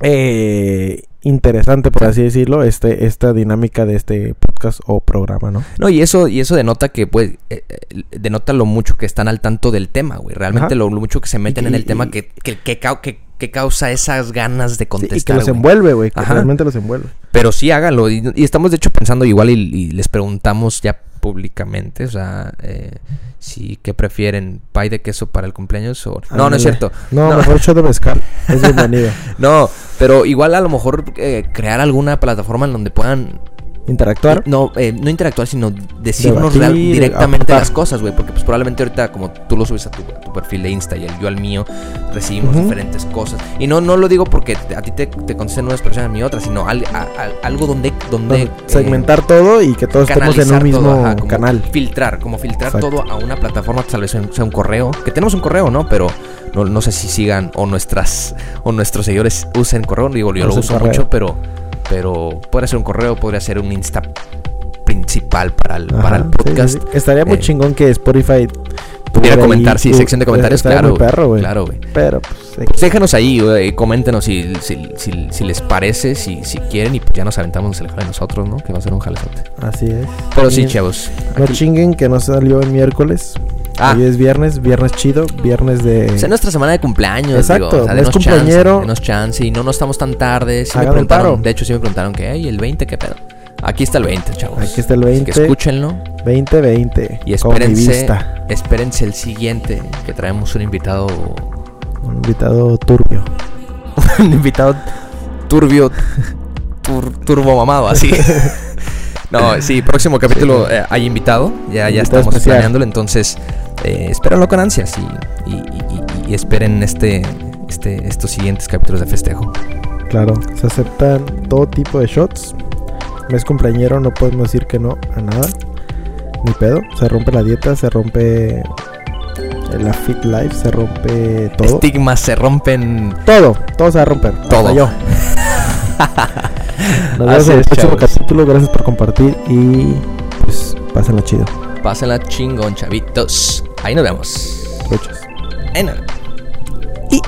eh, interesante, por así decirlo, este, esta dinámica de este podcast o programa, ¿no? No, y eso, y eso denota que, pues, eh, eh, denota lo mucho que están al tanto del tema, güey. Realmente lo, lo mucho que se meten Y- en el y- tema que, que, que, que- que causa esas ganas de Sí, contestar. y que los envuelve, güey, que Ajá. realmente los envuelve. Pero sí háganlo. Y, y estamos de hecho pensando igual y, y les preguntamos ya públicamente, o sea, eh, si qué prefieren, pay de queso para el cumpleaños o... No, no es cierto. No, No. mejor show de mezcal. Es bienvenido. No, pero igual a lo mejor eh, crear alguna plataforma en donde puedan Interactuar. No, eh, no interactuar, sino decirnos Debatir, real- directamente aportar. las cosas, güey. Porque pues probablemente ahorita, como tú lo subes a tu, a tu perfil de Insta y el- yo al mío, recibimos diferentes cosas. Y no, no lo digo porque a ti te, te contesten unas personas, a mí otras, sino al- a- a- algo donde... donde Bueno, segmentar todo y que todos eh, estemos en un mismo todo, ajá, como canal. Filtrar, como filtrar Exacto. todo a una plataforma, tal vez sea un, correo. Que tenemos un correo, ¿no? Pero no, no sé si sigan o nuestras o nuestros seguidores usen correo. Digo, yo lo Usen uso correo. mucho, pero pero podría ser un correo, podría ser un Insta principal para el, para el Ajá, podcast. sí, sí. Estaría muy Eh, chingón que Spotify Pudiera tuviera comentar, sí, sección de comentarios, claro. muy perro, güey. Claro, güey. Pero, pues, Pues X. déjenos ahí, güey, coméntenos si, si, si, si les parece, si, si quieren, y pues ya nos aventamos el jale nosotros, ¿no? Que va a ser un jalezote. así es. Pero sí, chavos. No aquí- chinguen que no salió el miércoles. Ah. Hoy es viernes, viernes chido, viernes de... Pues es nuestra semana de cumpleaños. Exacto, digo, o sea, chance, cumpleañero. denos chance y no nos estamos tan tarde. Sí me preguntaron, de hecho, sí me preguntaron que, hey, el 20, ¿qué pedo? Aquí está el 20, chavos. Aquí está el Así 20. Que escúchenlo 2020. y espérense, espérense el siguiente, que traemos un invitado, Un invitado turbio. un invitado turbio, tur- turbo mamado, así. No, sí, próximo capítulo eh, hay invitado, ya, ya Invitado estamos especial. planeándolo, entonces eh, espérenlo con ansias y, y- y- y- y esperen este, este, estos siguientes capítulos de festejo. Claro, se aceptan todo tipo de shots. Mes cumpleañero, no podemos decir que no a nada. Ni pedo. Se rompe la dieta, se rompe la fit life, se rompe todo. Estigmas se rompen. Todo, todo se va a romper. Todo. Hasta yo. Nos vemos en el próximo capítulo. Gracias por compartir y pues pásenla chido. Pásenla chingón, chavitos. Ahí nos vemos. Vemos. Y-